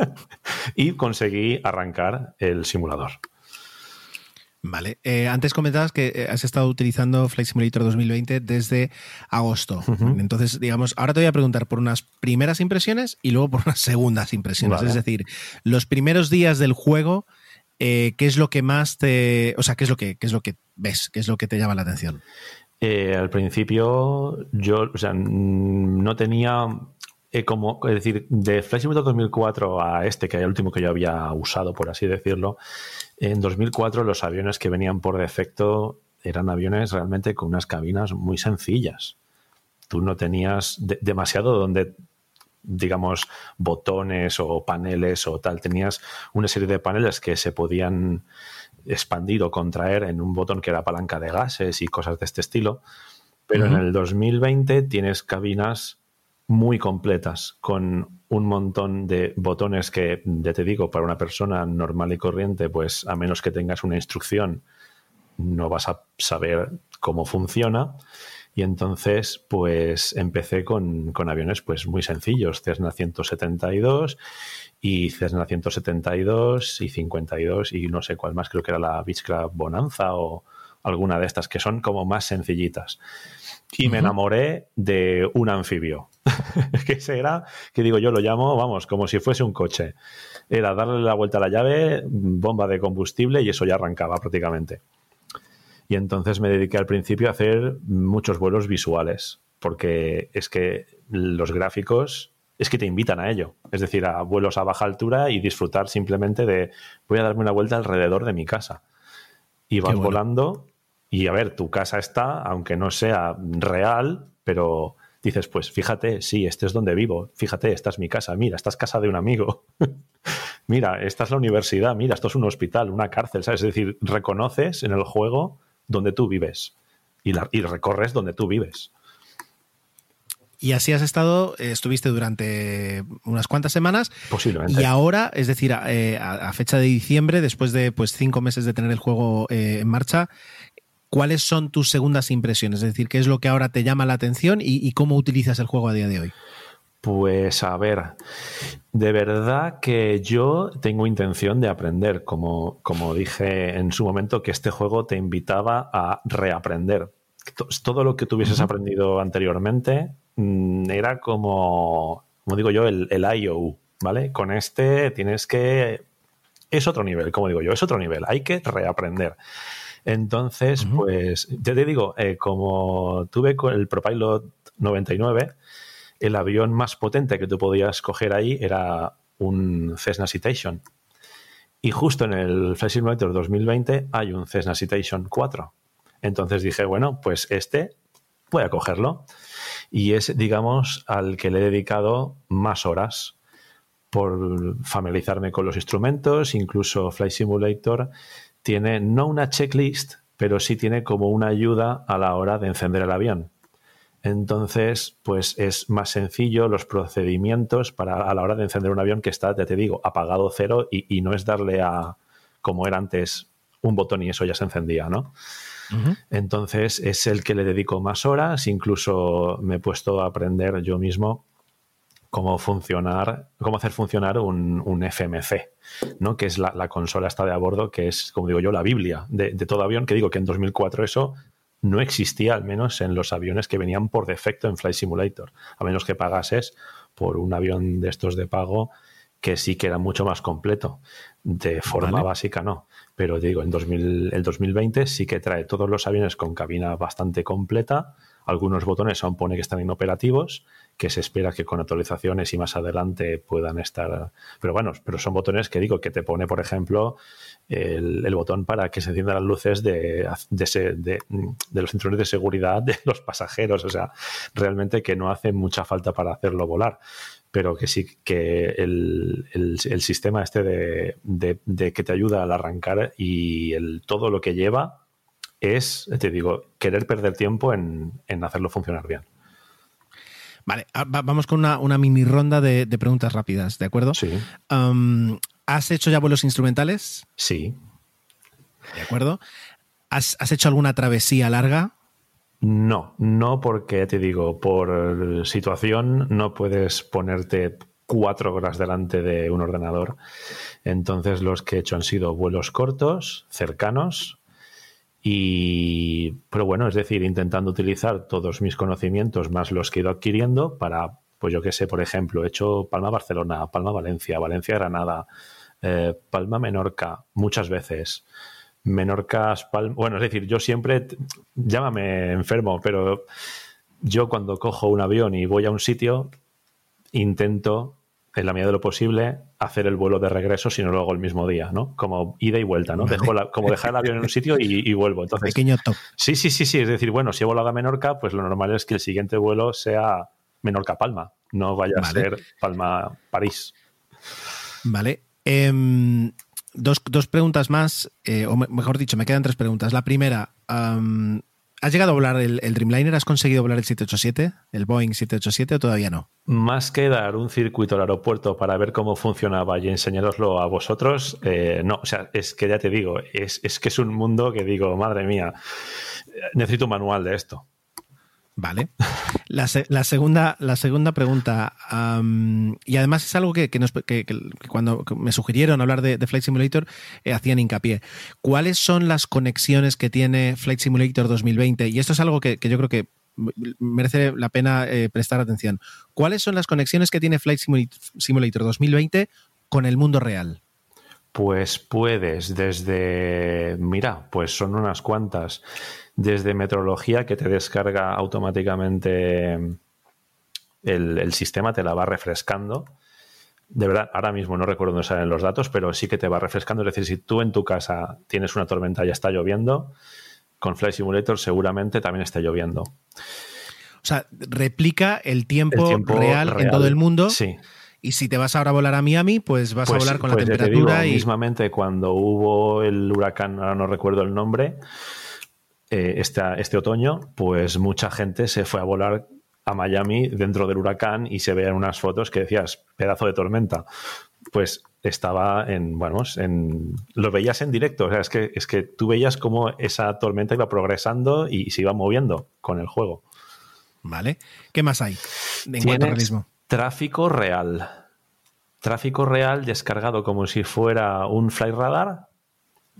y conseguí arrancar el simulador. Vale. Eh, antes comentabas que eh, has estado utilizando Flight Simulator 2020 desde agosto. Entonces, digamos, ahora te voy a preguntar por unas primeras impresiones y luego por unas segundas impresiones. Vale. Es decir, los primeros días del juego, eh, ¿qué es lo que más te. O sea, ¿qué es lo que, qué es lo que ves? ¿Qué es lo que te llama la atención? Eh, al principio yo o sea, mm, no tenía eh, como, es decir, de Flight Simulator 2004 a este, que es el último que yo había usado, por así decirlo, en 2004 los aviones que venían por defecto eran aviones realmente con unas cabinas muy sencillas. Tú no tenías de- demasiado donde digamos, botones o paneles o tal. Tenías una serie de paneles que se podían expandir o contraer en un botón que era palanca de gases y cosas de este estilo. Pero en el 2020 tienes cabinas muy completas con un montón de botones que, ya te digo, para una persona normal y corriente, pues a menos que tengas una instrucción, no vas a saber cómo funciona. Y entonces, pues empecé con, con aviones pues muy sencillos, Cessna 172 y Cessna 172 y 52 y no sé cuál más, creo que era la Beechcraft Bonanza o alguna de estas que son como más sencillitas. Y me enamoré de un anfibio, que ese era, que digo yo lo llamo, vamos, como si fuese un coche. Era darle la vuelta a la llave, bomba de combustible y eso ya arrancaba prácticamente. Y entonces me dediqué al principio a hacer muchos vuelos visuales, porque es que los gráficos es que te invitan a ello. Es decir, a vuelos a baja altura y disfrutar simplemente de voy a darme una vuelta alrededor de mi casa. Y vas bueno. volando y a ver, tu casa está, aunque no sea real, pero dices, pues fíjate, sí, este es donde vivo, fíjate, esta es mi casa, mira, esta es casa de un amigo. mira, esta es la universidad, mira, esto es un hospital, una cárcel, ¿sabes? Es decir, reconoces en el juego donde tú vives y, la- y recorres donde tú vives. Y así has estado, eh, estuviste durante unas cuantas semanas. Posiblemente. Y ahora, es decir, a, eh, a- fecha de diciembre, después de pues cinco meses de tener el juego eh, en marcha, ¿cuáles son tus segundas impresiones? Es decir, ¿qué es lo que ahora te llama la atención y, y cómo utilizas el juego a día de hoy? Pues a ver, de verdad que yo tengo intención de aprender, como, como dije en su momento, que este juego te invitaba a reaprender. To- Todo lo que tuvieses aprendido anteriormente mm, era como, como digo yo, el, el IOU, ¿vale? Con este tienes que... Es otro nivel, como digo yo, es otro nivel, hay que reaprender. Entonces, pues, ya te digo, eh, como tuve con el ProPilot 99, el avión más potente que tú podías coger ahí era un Cessna Citation. Y justo en el Flight Simulator 2020 hay un Cessna Citation 4. Entonces dije, bueno, pues este voy a cogerlo. Y es, digamos, al que le he dedicado más horas por familiarizarme con los instrumentos. Incluso Flight Simulator tiene no una checklist, pero sí tiene como una ayuda a la hora de encender el avión. Entonces, pues es más sencillo los procedimientos para a la hora de encender un avión que está, ya te digo, apagado cero y, y no es darle a, como era antes, un botón y eso ya se encendía, ¿no? Entonces es el que le dedico más horas, incluso me he puesto a aprender yo mismo cómo funcionar, cómo hacer funcionar un, un FMC, ¿no? que es la, la consola esta de a bordo, que es, como digo yo, la Biblia de, de todo avión, que digo que en 2004 eso no existía, al menos en los aviones que venían por defecto en Flight Simulator, a menos que pagases por un avión de estos de pago que sí que era mucho más completo. De forma Vale. básica no. Pero digo, en 2000 el 2020 sí que trae todos los aviones con cabina bastante completa. Algunos botones aún pone que están inoperativos, que se espera que con actualizaciones y más adelante puedan estar. Pero bueno, pero son botones que digo que te pone, por ejemplo, el, el botón para que se enciendan las luces de, de, los cinturones de seguridad de los pasajeros. O sea, realmente que no hace mucha falta para hacerlo volar pero que sí que el, el- el sistema este de, de- de que te ayuda al arrancar y el, todo lo que lleva es, te digo, querer perder tiempo en, en hacerlo funcionar bien. Vale, ah, va- vamos con una, una mini ronda de, de preguntas rápidas, ¿de acuerdo? Sí, Um, ¿Has hecho ya vuelos instrumentales? sí. ¿De acuerdo? ¿Has, has hecho alguna travesía larga? No, no porque te digo, por situación no puedes ponerte cuatro horas delante de un ordenador. Entonces los que he hecho han sido vuelos cortos, cercanos, y pero bueno, es decir, intentando utilizar todos mis conocimientos más los que he ido adquiriendo para, pues yo qué sé, por ejemplo, he hecho Palma Barcelona, Palma Valencia, Valencia Granada, eh, Palma Menorca, muchas veces. Menorca, Palma. Bueno, es decir, yo siempre, llámame enfermo, pero yo cuando cojo un avión y voy a un sitio, intento, en la medida de lo posible, hacer el vuelo de regreso si no lo hago el mismo día, ¿no? Como ida y vuelta, ¿no? Vale. Dejo la- como dejar el avión en un sitio y, y vuelvo. Entonces, Pequeño top. sí, sí, sí, sí. Es decir, bueno, si he volado a Menorca, pues lo normal es que el siguiente vuelo sea Menorca-Palma, no vaya a ser Palma-París. Vale. Em, dos, dos preguntas más, eh, o me- mejor dicho, me quedan tres preguntas. La primera, ¿has llegado a volar el, Dreamliner? ¿Has conseguido volar el 787? ¿El Boeing 787 o todavía no? Más que dar un circuito al aeropuerto para ver cómo funcionaba y enseñaroslo a vosotros, eh, no, o sea, es que ya te digo, es, es que es un mundo que digo, madre mía, necesito un manual de esto. Vale. La, la segunda, la segunda pregunta, am, y además es algo que, que nos- que- cuando me sugirieron hablar de, Flight Simulator, eh, hacían hincapié. ¿Cuáles son las conexiones que tiene Flight Simulator 2020? Y esto es algo que, yo creo que merece la pena eh, prestar atención. ¿Cuáles son las conexiones que tiene Flight Simula- Simulator 2020 con el mundo real? Pues puedes desde, mira, pues son unas cuantas, desde metrología que te descarga automáticamente el, el sistema, te la va refrescando. De verdad, ahora mismo no recuerdo dónde salen los datos, pero sí que te va refrescando. Es decir, si tú en tu casa tienes una tormenta y está lloviendo, con Flight Simulator seguramente también está lloviendo. O sea, replica el tiempo, El tiempo real, en real. todo el mundo. Sí. Y si te vas ahora a volar a Miami, pues vas a Pues- volar con pues la te temperatura digo, y. mismamente cuando hubo el huracán, ahora no recuerdo el nombre, eh, este, este otoño, pues mucha gente se fue a volar a Miami dentro del huracán y se veían unas fotos que decías, pedazo de tormenta. Pues estaba en, bueno, en, lo veías en directo, o sea, es que, es que tú veías cómo esa tormenta iba progresando y se iba moviendo con el juego. Vale. ¿Qué más hay en cuanto a realismo? Tráfico real. Tráfico real descargado como si fuera un fly radar,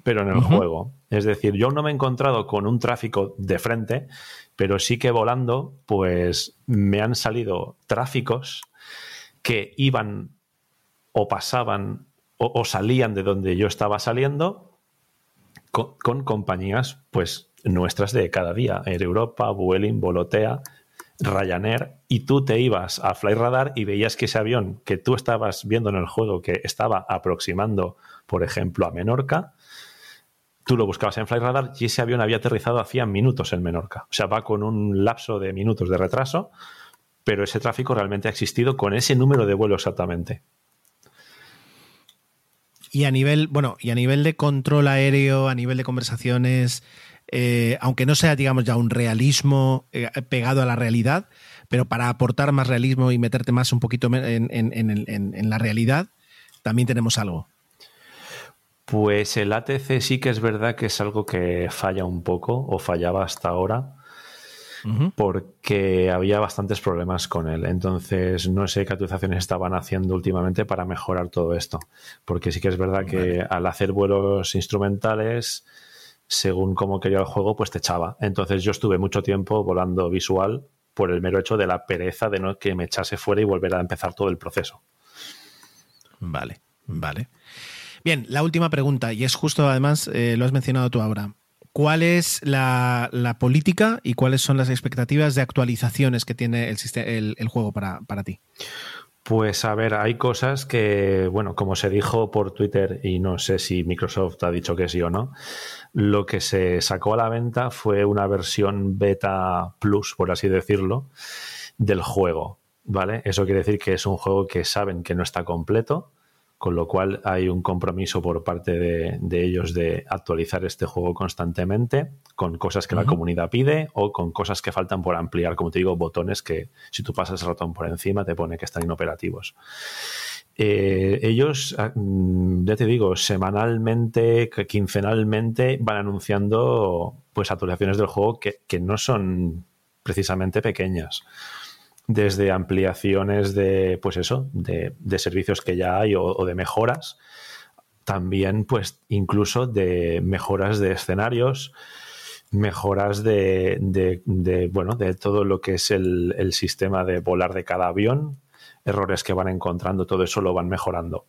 pero en el juego. Es decir, yo no me he encontrado con un tráfico de frente, pero sí que volando, pues me han salido tráficos que iban o pasaban o, o salían de donde yo estaba saliendo con, con compañías pues nuestras de cada día, Air Europa, Vueling, Volotea, Ryanair, y tú te ibas a Flyradar y veías que ese avión que tú estabas viendo en el juego que estaba aproximando, por ejemplo, a Menorca, tú lo buscabas en Flyradar y ese avión había aterrizado hacía minutos en Menorca. O sea, va con un lapso de minutos de retraso, pero ese tráfico realmente ha existido con ese número de vuelo exactamente. Y a nivel, bueno, y a nivel de control aéreo, a nivel de conversaciones, eh, aunque no sea, digamos, ya un realismo eh, pegado a la realidad, pero para aportar más realismo y meterte más un poquito en, en- la realidad, también tenemos algo. Pues el ATC sí que es verdad que es algo que falla un poco, o fallaba hasta ahora, porque había bastantes problemas con él. Entonces, no sé qué actualizaciones estaban haciendo últimamente para mejorar todo esto. Porque sí que es verdad que al hacer vuelos instrumentales, según cómo quería el juego, pues te echaba. Entonces, yo estuve mucho tiempo volando visual por el mero hecho de la pereza de no que me echase fuera y volver a empezar todo el proceso. Vale, vale. Bien, la última pregunta, y es justo además, eh, lo has mencionado tú ahora. ¿Cuál es la, la política y cuáles son las expectativas de actualizaciones que tiene el, el, el juego para, para ti? Pues a ver, hay cosas que, bueno, como se dijo por Twitter, y no sé si Microsoft ha dicho que sí o no, lo que se sacó a la venta fue una versión beta plus, por así decirlo, del juego, ¿vale? Eso quiere decir que es un juego que saben que no está completo, con lo cual hay un compromiso por parte de, de ellos de actualizar este juego constantemente con cosas que la comunidad pide o con cosas que faltan por ampliar, como te digo, botones que si tú pasas el ratón por encima te pone que están inoperativos. Eh, ellos, ah, mm, ya te digo, semanalmente, quincenalmente van anunciando pues actualizaciones del juego que, que no son precisamente pequeñas desde ampliaciones de, pues eso, de, de servicios que ya hay o, de mejoras, también pues incluso de mejoras de escenarios, mejoras de, de- de, bueno, de todo lo que es el, el sistema de volar de cada avión, errores que van encontrando, todo eso lo van mejorando.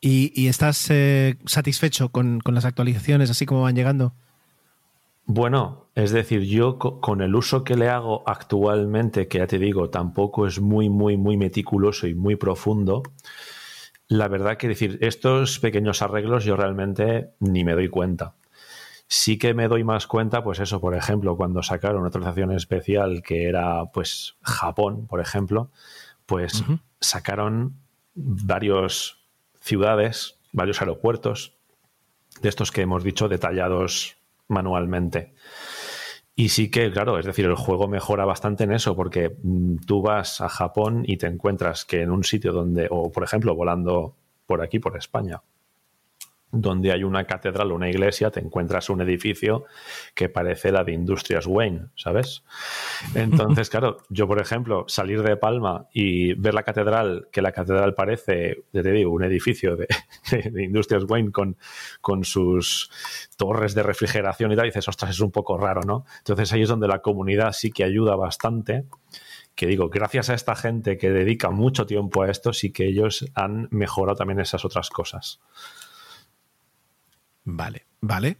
¿Y, y estás eh, satisfecho con, con las actualizaciones así como van llegando? Bueno, es decir, yo co- con el uso que le hago actualmente, que ya te digo, tampoco es muy, muy, muy meticuloso y muy profundo, la verdad que decir, estos pequeños arreglos yo realmente ni me doy cuenta. Sí que me doy más cuenta, pues eso, por ejemplo, cuando sacaron una actualización especial que era, pues, Japón, por ejemplo, pues sacaron varios ciudades, varios aeropuertos, de estos que hemos dicho detallados manualmente. Y sí que, claro, es decir, el juego mejora bastante en eso, porque mm, tú vas a Japón y te encuentras que en un sitio donde, o por ejemplo, volando por aquí, por España, donde hay una catedral o una iglesia, te encuentras un edificio que parece la de Industrias Wayne, ¿sabes? Entonces, claro, yo, por ejemplo, salir de Palma y ver la catedral, que la catedral parece, ya te digo, un edificio de, de- de Industrias Wayne con, con sus torres de refrigeración y tal, y dices, ostras, es un poco raro, ¿no? Entonces ahí es donde la comunidad sí que ayuda bastante que digo, gracias a esta gente que dedica mucho tiempo a esto, sí que ellos han mejorado también esas otras cosas. Vale, vale.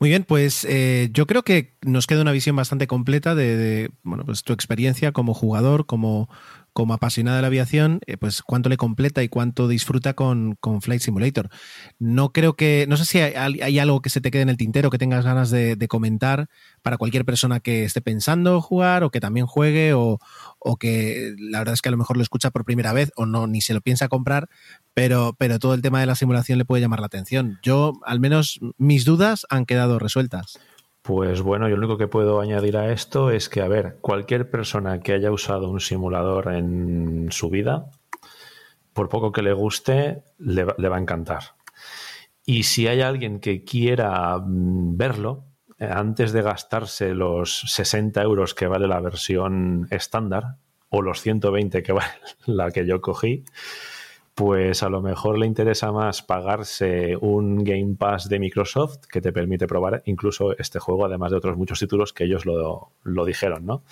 Muy bien, pues eh, yo creo que nos queda una visión bastante completa de, bueno, pues tu experiencia como jugador, como, como apasionada de la aviación, eh, pues cuánto le completa y cuánto disfruta con, con Flight Simulator. No creo que, no sé si hay, hay algo que se te quede en el tintero que tengas ganas de, de comentar para cualquier persona que esté pensando jugar o que también juegue o, o que la verdad es que a lo mejor lo escucha por primera vez o no ni se lo piensa comprar, pero, pero todo el tema de la simulación le puede llamar la atención. Yo, al menos, mis dudas han quedado resueltas. Pues bueno, yo lo único que puedo añadir a esto es que, a ver, cualquier persona que haya usado un simulador en su vida, por poco que le guste, le, va- le va a encantar. Y si hay alguien que quiera mm, verlo, antes de gastarse los 60 euros que vale la versión estándar o los 120 que vale la que yo cogí, pues a lo mejor le interesa más pagarse un Game Pass de Microsoft que te permite probar incluso este juego, además de otros muchos títulos que ellos lo, lo dijeron, ¿no?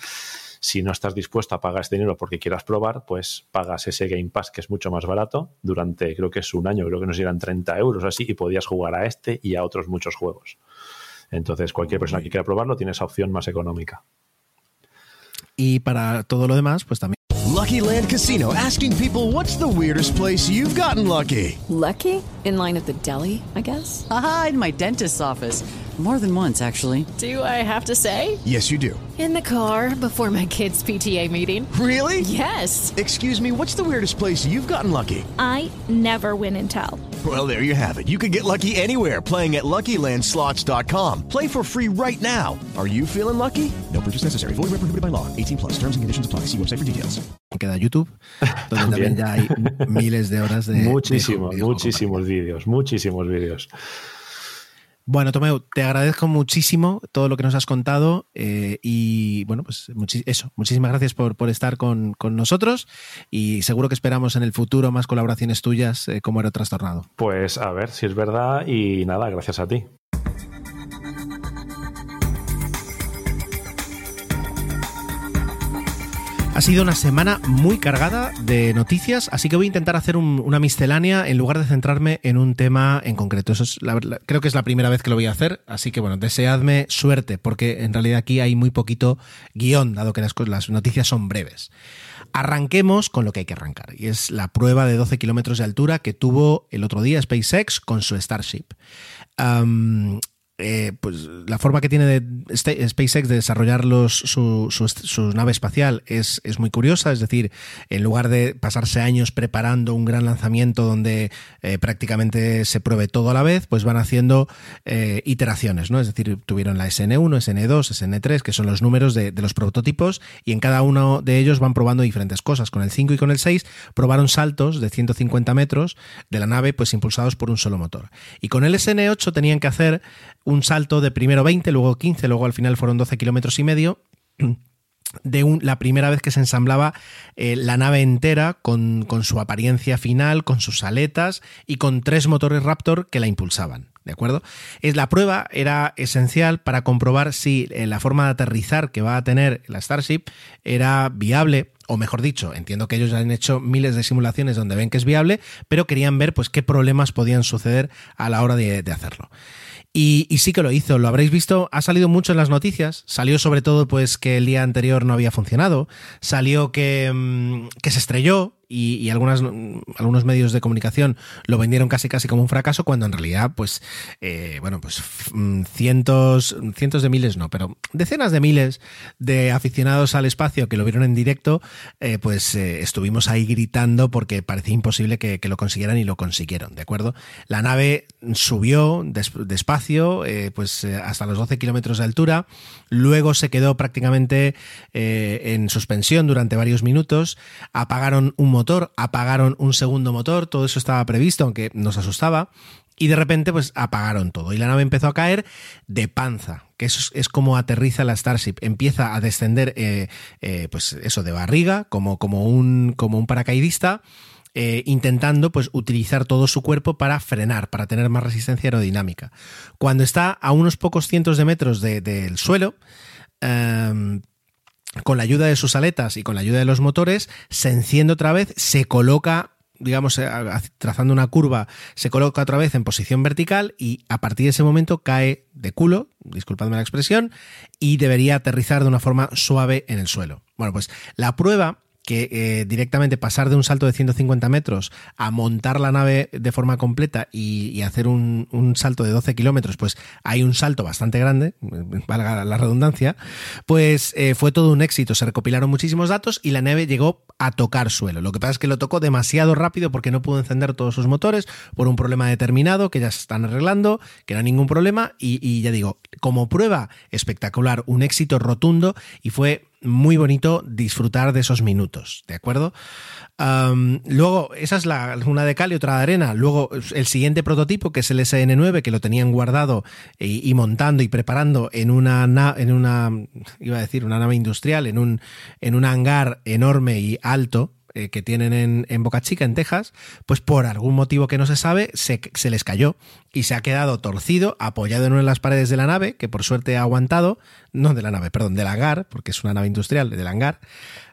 Si no estás dispuesto a pagar este dinero porque quieras probar, pues pagas ese Game Pass que es mucho más barato durante, creo que es un año, creo que nos irán 30 euros así, y podías jugar a este y a otros muchos juegos. Entonces, cualquier persona que quiera probarlo tiene esa opción más económica. Y para todo lo demás, pues también. Lucky Land Casino asking people what's the weirdest place you've gotten lucky? Lucky? In line at the deli, I guess? Aha, in my dentist's office. More than once, actually. Do I have to say? Yes, you do. In the car before my kids' PTA meeting. Really? Yes. Excuse me, what's the weirdest place you've gotten lucky? I never win and tell. Well, there you have it. You can get lucky anywhere playing at LuckyLandSlots.com. Play for free right now. Are you feeling lucky? No purchase necessary. Void where prohibited by law. 18 plus. Terms and conditions apply. See website for details. queda YouTube, donde también ya hay miles de horas de. muchísimos, muchísimos vídeos, muchísimos vídeos. Bueno, Tomeu, te agradezco muchísimo todo lo que nos has contado eh, y bueno, pues eso, muchísimas gracias por, por estar con, con nosotros y seguro que esperamos en el futuro más colaboraciones tuyas eh, como Aero Trastornado. Pues a ver si es verdad y nada, gracias a ti. Ha sido una semana muy cargada de noticias, así que voy a intentar hacer un- una miscelánea en lugar de centrarme en un tema en concreto. Creo que es la primera vez que lo voy a hacer, así que bueno, deseadme suerte, porque en realidad aquí hay muy poquito guion, dado que las, noticias son breves. Arranquemos con lo que hay que arrancar, y es la prueba de 12 kilómetros de altura que tuvo el otro día SpaceX con su Starship. Eh, pues la forma que tiene de este- SpaceX de desarrollar los, su, su- su nave espacial es, es muy curiosa, es decir, en lugar de pasarse años preparando un gran lanzamiento donde eh, prácticamente se pruebe todo a la vez, pues van haciendo eh, iteraciones, ¿no? Es decir, tuvieron la SN1, SN2, SN3, que son los números de, de los prototipos, y en cada uno de ellos van probando diferentes cosas. Con el 5 y con el 6 probaron saltos de 150 metros de la nave, pues impulsados por un solo motor. Y con el SN8 tenían que hacer un salto de primero 20, luego 15, luego al final fueron 12 kilómetros y medio de un- la primera vez que se ensamblaba eh, la nave entera con, con su apariencia final, con sus aletas y con tres motores Raptor que la impulsaban. ¿De acuerdo? Es, la prueba era esencial para comprobar si eh, la forma de aterrizar que va a tener la Starship era viable, o mejor dicho, entiendo que ellos han hecho miles de simulaciones donde ven que es viable, pero querían ver pues, qué problemas podían suceder a la hora de hacerlo. Y, y sí que lo hizo, lo habréis visto, ha salido mucho en las noticias, salió sobre todo pues que el día anterior no había funcionado, salió que, mm, que se estrelló y, algunos medios de comunicación lo vendieron casi casi como un fracaso cuando en realidad pues, eh, bueno, pues mm, cientos, cientos de miles no, pero decenas de miles de aficionados al espacio que lo vieron en directo, eh, pues eh, estuvimos ahí gritando porque parecía imposible que, lo consiguieran y lo consiguieron, ¿de acuerdo? La nave subió des- despacio, pues hasta los 12 kilómetros de altura, luego se quedó prácticamente en suspensión durante varios minutos, apagaron un motor, apagaron un segundo motor, todo eso estaba previsto, aunque nos asustaba. y de repente pues apagaron todo y la nave empezó a caer de panza, que eso es, como aterriza la Starship, empieza a descender eh, eh, pues eso de barriga, como, como, un, como un paracaidista. eh, intentando pues utilizar todo su cuerpo para frenar, para tener más resistencia aerodinámica. Cuando está a unos pocos cientos de metros de- del suelo, em, con la ayuda de sus aletas y con la ayuda de los motores, se enciende otra vez, se coloca digamos, eh, trazando una curva, se coloca otra vez en posición vertical y a partir de ese momento cae de culo, disculpadme la expresión, y debería aterrizar de una forma suave en el suelo. Bueno, pues la prueba que eh, directamente pasar de un salto de 150 metros a montar la nave de forma completa y, hacer un, un salto de 12 kilómetros, pues hay un salto bastante grande, valga la redundancia, pues eh, fue todo un éxito. Se recopilaron muchísimos datos y la nave llegó a tocar suelo. Lo que pasa es que lo tocó demasiado rápido porque no pudo encender todos sus motores por un problema determinado que ya se están arreglando, que no hay ningún problema. Y ya digo, como prueba espectacular, un éxito rotundo y fue muy bonito disfrutar de esos minutos, ¿de acuerdo? Luego, esa es la, una de cal y otra de arena. Luego, el siguiente prototipo, que es el SN9, que lo tenían guardado y, montando y preparando en una, na- en una, iba a decir, una nave industrial, en un, en un hangar enorme y alto, eh, que tienen en, Boca Chica, en Texas, pues por algún motivo que no se sabe, se, se les cayó y se ha quedado torcido, apoyado en una de las paredes de la nave, que por suerte ha aguantado, no de la nave, perdón, del hangar, porque es una nave industrial, del hangar,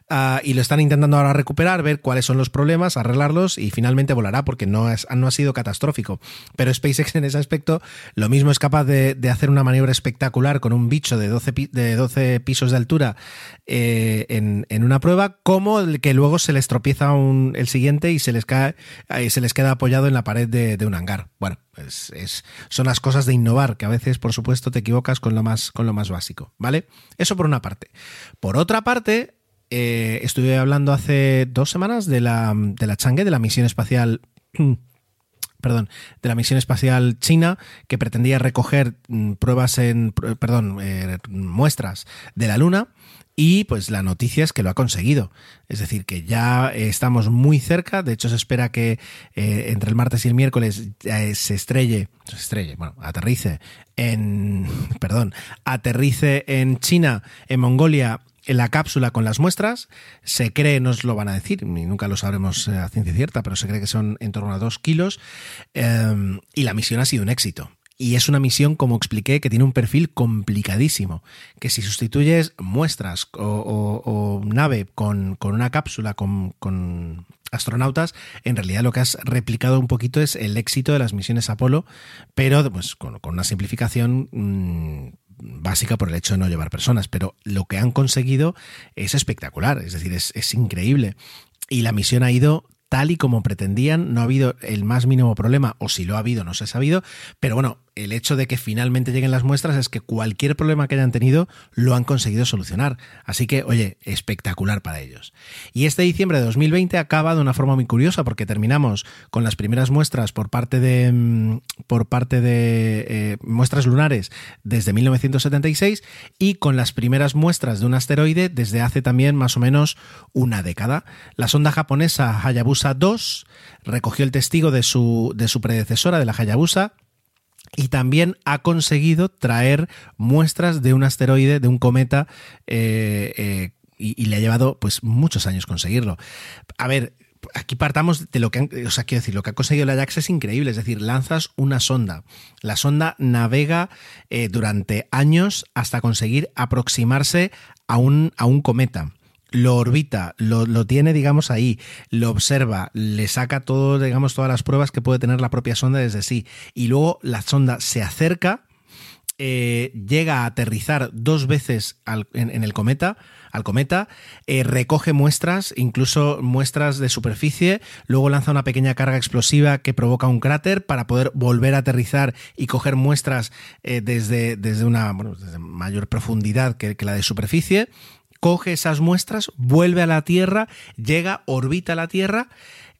Ah, y lo están intentando ahora recuperar, ver cuáles son los problemas, arreglarlos y finalmente volará porque no, es- no ha sido catastrófico. Pero SpaceX en ese aspecto lo mismo es capaz de, de hacer una maniobra espectacular con un bicho de 12, pi- de 12 pisos de altura eh, en, en una prueba, como el que luego se les tropieza un- el siguiente y se les, cae, eh, se les queda apoyado en la pared de, un hangar. Bueno, es, es- son las cosas de innovar, que a veces, por supuesto, te equivocas con lo más, con lo más básico, ¿vale? Eso por una parte. Por otra parte, eh, estuve hablando hace dos semanas de la, de la Chang'e, de la misión espacial. Perdón, de la misión espacial china que pretendía recoger mm, pruebas en, perdón, eh, muestras de la Luna y pues la noticia es que lo ha conseguido. Es decir, que ya estamos muy cerca. De hecho, se espera que eh, entre el martes y el miércoles se estrelle, se estrelle, bueno, aterrice en, perdón, aterrice en China, en Mongolia, en la cápsula con las muestras. Se cree, nos lo van a decir, y nunca lo sabremos eh, a ciencia cierta, pero se cree que son en torno a dos kilos. eh, y la misión ha sido un éxito. Y es una misión, como expliqué, que tiene un perfil complicadísimo. Que si sustituyes muestras o, nave con, con una cápsula con, astronautas, en realidad lo que has replicado un poquito es el éxito de las misiones Apolo, pero pues, con, con una simplificación mm, básica por el hecho de no llevar personas. Pero lo que han conseguido es espectacular, es decir, es, es increíble. Y la misión ha ido tal y como pretendían, no ha habido el más mínimo problema, o si lo ha habido, no se ha sabido, pero bueno, el hecho de que finalmente lleguen las muestras es que cualquier problema que hayan tenido lo han conseguido solucionar. Así que, oye, espectacular para ellos. Y este diciembre de 2020 acaba de una forma muy curiosa porque terminamos con las primeras muestras por parte de mm, por parte de eh, muestras lunares desde 1976 y con las primeras muestras de un asteroide desde hace también más o menos una década. La sonda japonesa Hayabusa 2 recogió el testigo de su, de su predecesora, de la Hayabusa, y también ha conseguido traer muestras de un asteroide, de un cometa, eh, eh, y, le ha llevado pues muchos años conseguirlo. A ver, aquí partamos de lo que han, quiero decir, lo que ha conseguido la Ajax es increíble, es decir, lanzas una sonda. La sonda navega eh, durante años hasta conseguir aproximarse a un, a un cometa lo orbita, lo, lo, tiene, digamos, ahí, lo observa, le saca todo, digamos, todas las pruebas que puede tener la propia sonda desde sí. Y luego la sonda se acerca, eh, llega a aterrizar dos veces al, en, el cometa, al cometa, eh, recoge muestras, incluso muestras de superficie, luego lanza una pequeña carga explosiva que provoca un cráter para poder volver a aterrizar y coger muestras eh, desde, desde una mayor profundidad que, que la de superficie coge esas muestras, vuelve a la Tierra, llega, orbita la Tierra,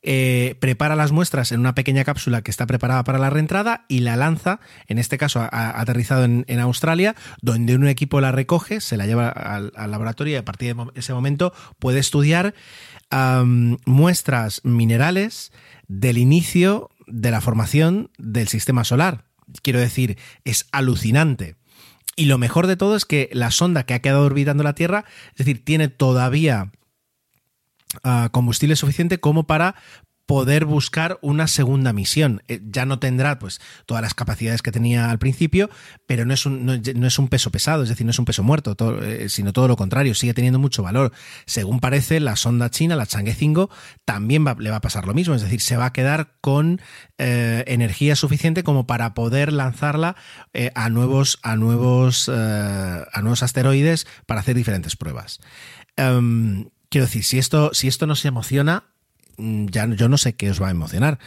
eh, prepara las muestras en una pequeña cápsula que está preparada para la reentrada y la lanza, en este caso ha, aterrizado en, en, Australia, donde un equipo la recoge, se la lleva al, laboratorio y a partir de ese momento puede estudiar muestras minerales del inicio de la formación del sistema solar. Quiero decir, es alucinante. Y lo mejor de todo es que la sonda que ha quedado orbitando la Tierra, es decir, tiene todavía ah, combustible suficiente como para poder buscar una segunda misión. Eh, ya no tendrá pues todas las capacidades que tenía al principio, pero no es un, no, es un peso pesado, es decir, no es un peso muerto, eh, sino todo lo contrario, sigue teniendo mucho valor. Según parece, la sonda china, la Chang'e 5, también le va a pasar lo mismo, es decir, se va a quedar con eh, energía suficiente como para poder lanzarla a nuevos a nuevos a nuevos asteroides para hacer diferentes pruebas. Em, quiero decir, si esto si esto emociona, ya yo no sé qué os va a emocionar,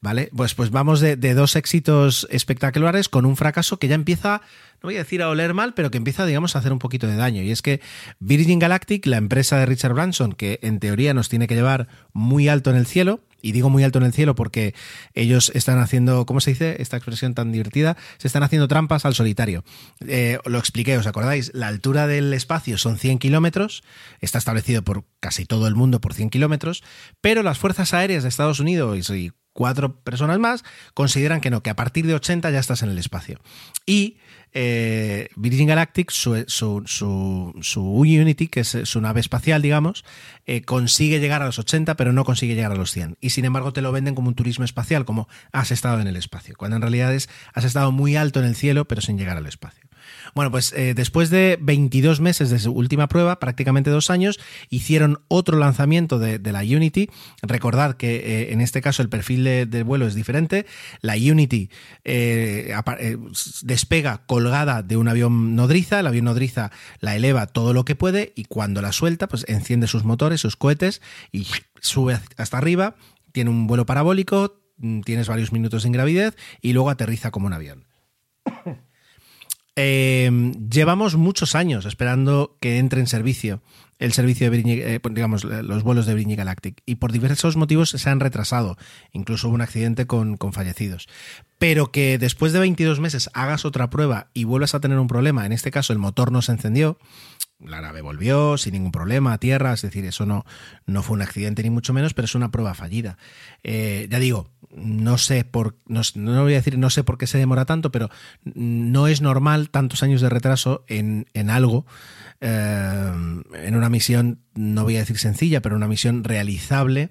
¿vale? Pues, pues vamos de, de dos éxitos espectaculares con un fracaso que ya empieza, no voy a decir a oler mal, pero que empieza, digamos, a hacer un poquito de daño. Y es que Virgin Galactic, la empresa de Richard Branson, que en teoría nos tiene que llevar muy alto en el cielo, y digo muy alto en el cielo porque ellos están haciendo, ¿cómo se dice esta expresión tan divertida? Se están haciendo trampas al solitario. Eh, lo expliqué, ¿os acordáis? La altura del espacio son 100 kilómetros, está establecido por casi todo el mundo por 100 kilómetros, pero las fuerzas aéreas de Estados Unidos y cuatro personas más consideran que no, que a partir de 80 ya estás en el espacio. Y eh, Virgin Galactic, su, su, su, su Unity, que es su nave espacial, digamos, eh, consigue llegar a los 80, pero no consigue llegar a los 100. Y sin embargo te lo venden como un turismo espacial, como has estado en el espacio, cuando en realidad es has estado muy alto en el cielo, pero sin llegar al espacio. Bueno, pues eh, después de 22 meses de su última prueba, prácticamente dos años, hicieron otro lanzamiento de, la Unity. Recordad que eh, en este caso el perfil de, vuelo es diferente. La Unity eh, despega colgada de un avión nodriza, el avión nodriza la eleva todo lo que puede y cuando la suelta, pues enciende sus motores, sus cohetes y sube hasta arriba. Tiene un vuelo parabólico, mm, tienes varios minutos en gravidez y luego aterriza como un avión. Eh, llevamos muchos años esperando que entre en servicio el servicio de Virgin, eh, digamos, los vuelos de Virgin Galactic y por diversos motivos se han retrasado. Incluso hubo un accidente con, con fallecidos. Pero que después de 22 meses hagas otra prueba y vuelvas a tener un problema, en este caso el motor no se encendió, la nave volvió sin ningún problema a tierra, es decir, eso no, no fue un accidente ni mucho menos, pero es una prueba fallida. Eh, ya digo, no sé por, no, no voy a decir no sé por qué se demora tanto, pero no es normal tantos años de retraso en, en algo, eh, en una misión, no voy a decir sencilla, pero una misión realizable,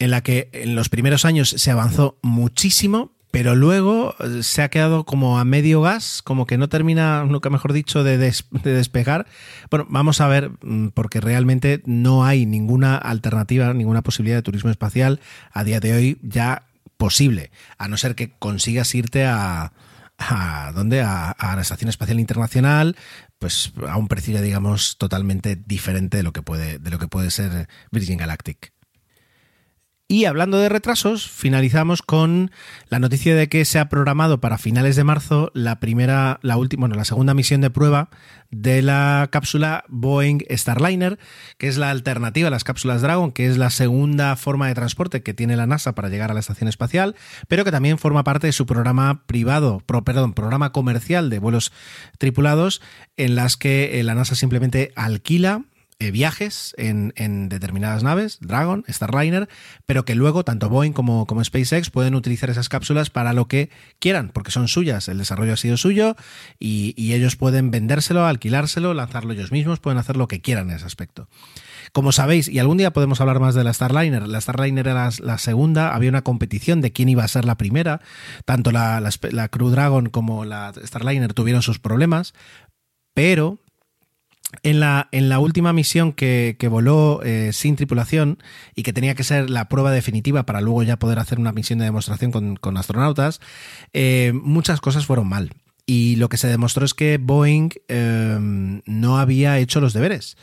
en la que en los primeros años se avanzó muchísimo, pero luego eh, se ha quedado como a medio gas, como que no termina, nunca mejor dicho, de, des- de despegar. Bueno, vamos a ver, mm, porque realmente no hay ninguna alternativa, ninguna posibilidad de turismo espacial a día de hoy ya posible, a no ser que consigas irte a... ¿A dónde? A, a la Estación Espacial Internacional, pues a un precio digamos totalmente diferente de lo que puede, de lo que puede ser Virgin Galactic. Y hablando de retrasos, finalizamos con la noticia de que se ha programado para finales de marzo la primera, la última, bueno, la segunda misión de prueba de la cápsula Boeing Starliner, que es la alternativa a las cápsulas Dragon, que es la segunda forma de transporte que tiene la NASA para llegar a la estación espacial, pero que también forma parte de su programa privado, pro- perdón, programa comercial de vuelos tripulados, en las que eh, la NASA simplemente alquila eh, viajes en, determinadas naves, Dragon, Starliner, pero que luego tanto Boeing como, SpaceX pueden utilizar esas cápsulas para lo que quieran, porque son suyas, el desarrollo ha sido suyo y, ellos pueden vendérselo, alquilárselo, lanzarlo ellos mismos, pueden hacer lo que quieran en ese aspecto. Como sabéis, y algún día podemos hablar más de la Starliner, la Starliner era la, la segunda, había una competición de quién iba a ser la primera, tanto la, la, la Crew Dragon como la Starliner tuvieron sus problemas, pero en la, en la última misión que, que voló eh, sin tripulación y que tenía que ser la prueba definitiva para luego ya poder hacer una misión de demostración con, con astronautas, eh, muchas cosas fueron mal. Y lo que se demostró es que Boeing eh, no había hecho los deberes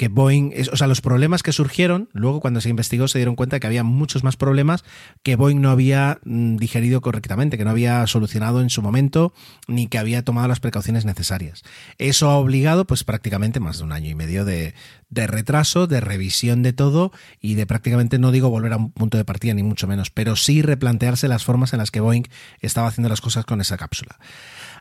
que Boeing, o sea, los problemas que surgieron, luego cuando se investigó se dieron cuenta que había muchos más problemas que Boeing no había mm, digerido correctamente, que no había solucionado en su momento, ni que había tomado las precauciones necesarias. Eso ha obligado, pues prácticamente más de un año y medio de, de retraso, de revisión de todo y de prácticamente, no digo volver a un punto de partida ni mucho menos, pero sí replantearse las formas en las que Boeing estaba haciendo las cosas con esa cápsula.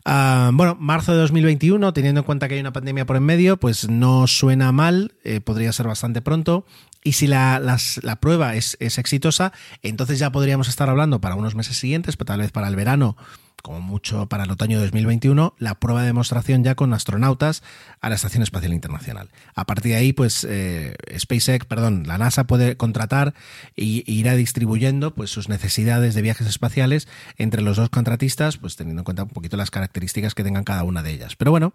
Ah, bueno, marzo de 2021, teniendo en cuenta que hay una pandemia por en medio, pues no suena mal, eh, podría ser bastante pronto. Y si la prueba es, es exitosa, entonces ya podríamos estar hablando para unos meses siguientes, pero tal vez para el verano, como mucho para el otoño de 2021, la prueba de demostración ya con astronautas a la Estación Espacial Internacional. A partir de ahí, pues eh, SpaceX, perdón, la NASA puede contratar e irá distribuyendo pues sus necesidades de viajes espaciales entre los dos contratistas, pues teniendo en cuenta un poquito las características que tengan cada una de ellas. Pero bueno,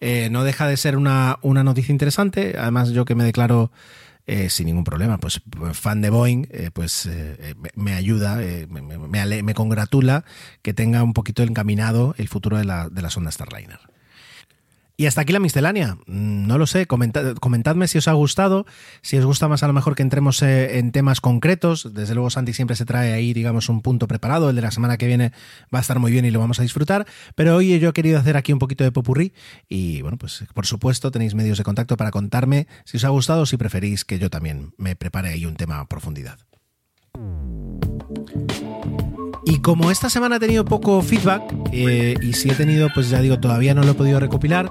eh, no deja de ser una, una noticia interesante. Además, yo que me declaro eh, sin ningún problema. Pues fan de Boeing, eh, pues eh, me, me ayuda, eh, me, me- me me congratula que tenga un poquito encaminado el futuro de la, de la sonda Starliner. Y hasta aquí la miscelánea. Mm, No lo sé, comenta- comentadme si os ha gustado, si os gusta más a lo mejor que entremos eh, en temas concretos. Desde luego Santi siempre se trae ahí, digamos, un punto preparado. El de la semana que viene va a estar muy bien y lo vamos a disfrutar. Pero hoy yo he querido hacer aquí un poquito de popurrí y bueno, pues por supuesto tenéis medios de contacto para contarme si os ha gustado o si preferís que yo también me prepare ahí un tema a profundidad. Y como esta semana he tenido poco feedback, eh, y si he tenido, pues ya digo, todavía no lo he podido recopilar,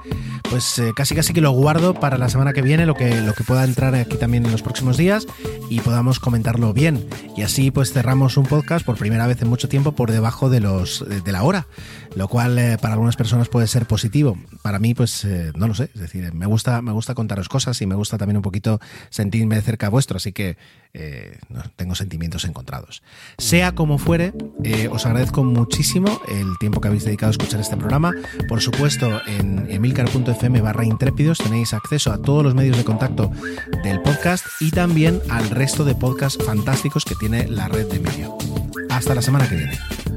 pues eh, casi casi que lo guardo para la semana que viene, lo que, lo que pueda entrar aquí también en los próximos días y podamos comentarlo bien. Y así pues cerramos un podcast por primera vez en mucho tiempo por debajo de, los, de, de la hora, lo cual eh, para algunas personas puede ser positivo. Para mí, pues eh, no lo sé, es decir, me gusta, me gusta contaros cosas y me gusta también un poquito sentirme cerca vuestro, así que eh, tengo sentimientos encontrados. Sea como fuere, os agradezco muchísimo el tiempo que habéis dedicado a escuchar este programa. Por supuesto, en emilcar.fm barra intrépidos tenéis acceso a todos los medios de contacto del podcast y también al resto de podcasts fantásticos que tiene la red de Emilio. Hasta la semana que viene.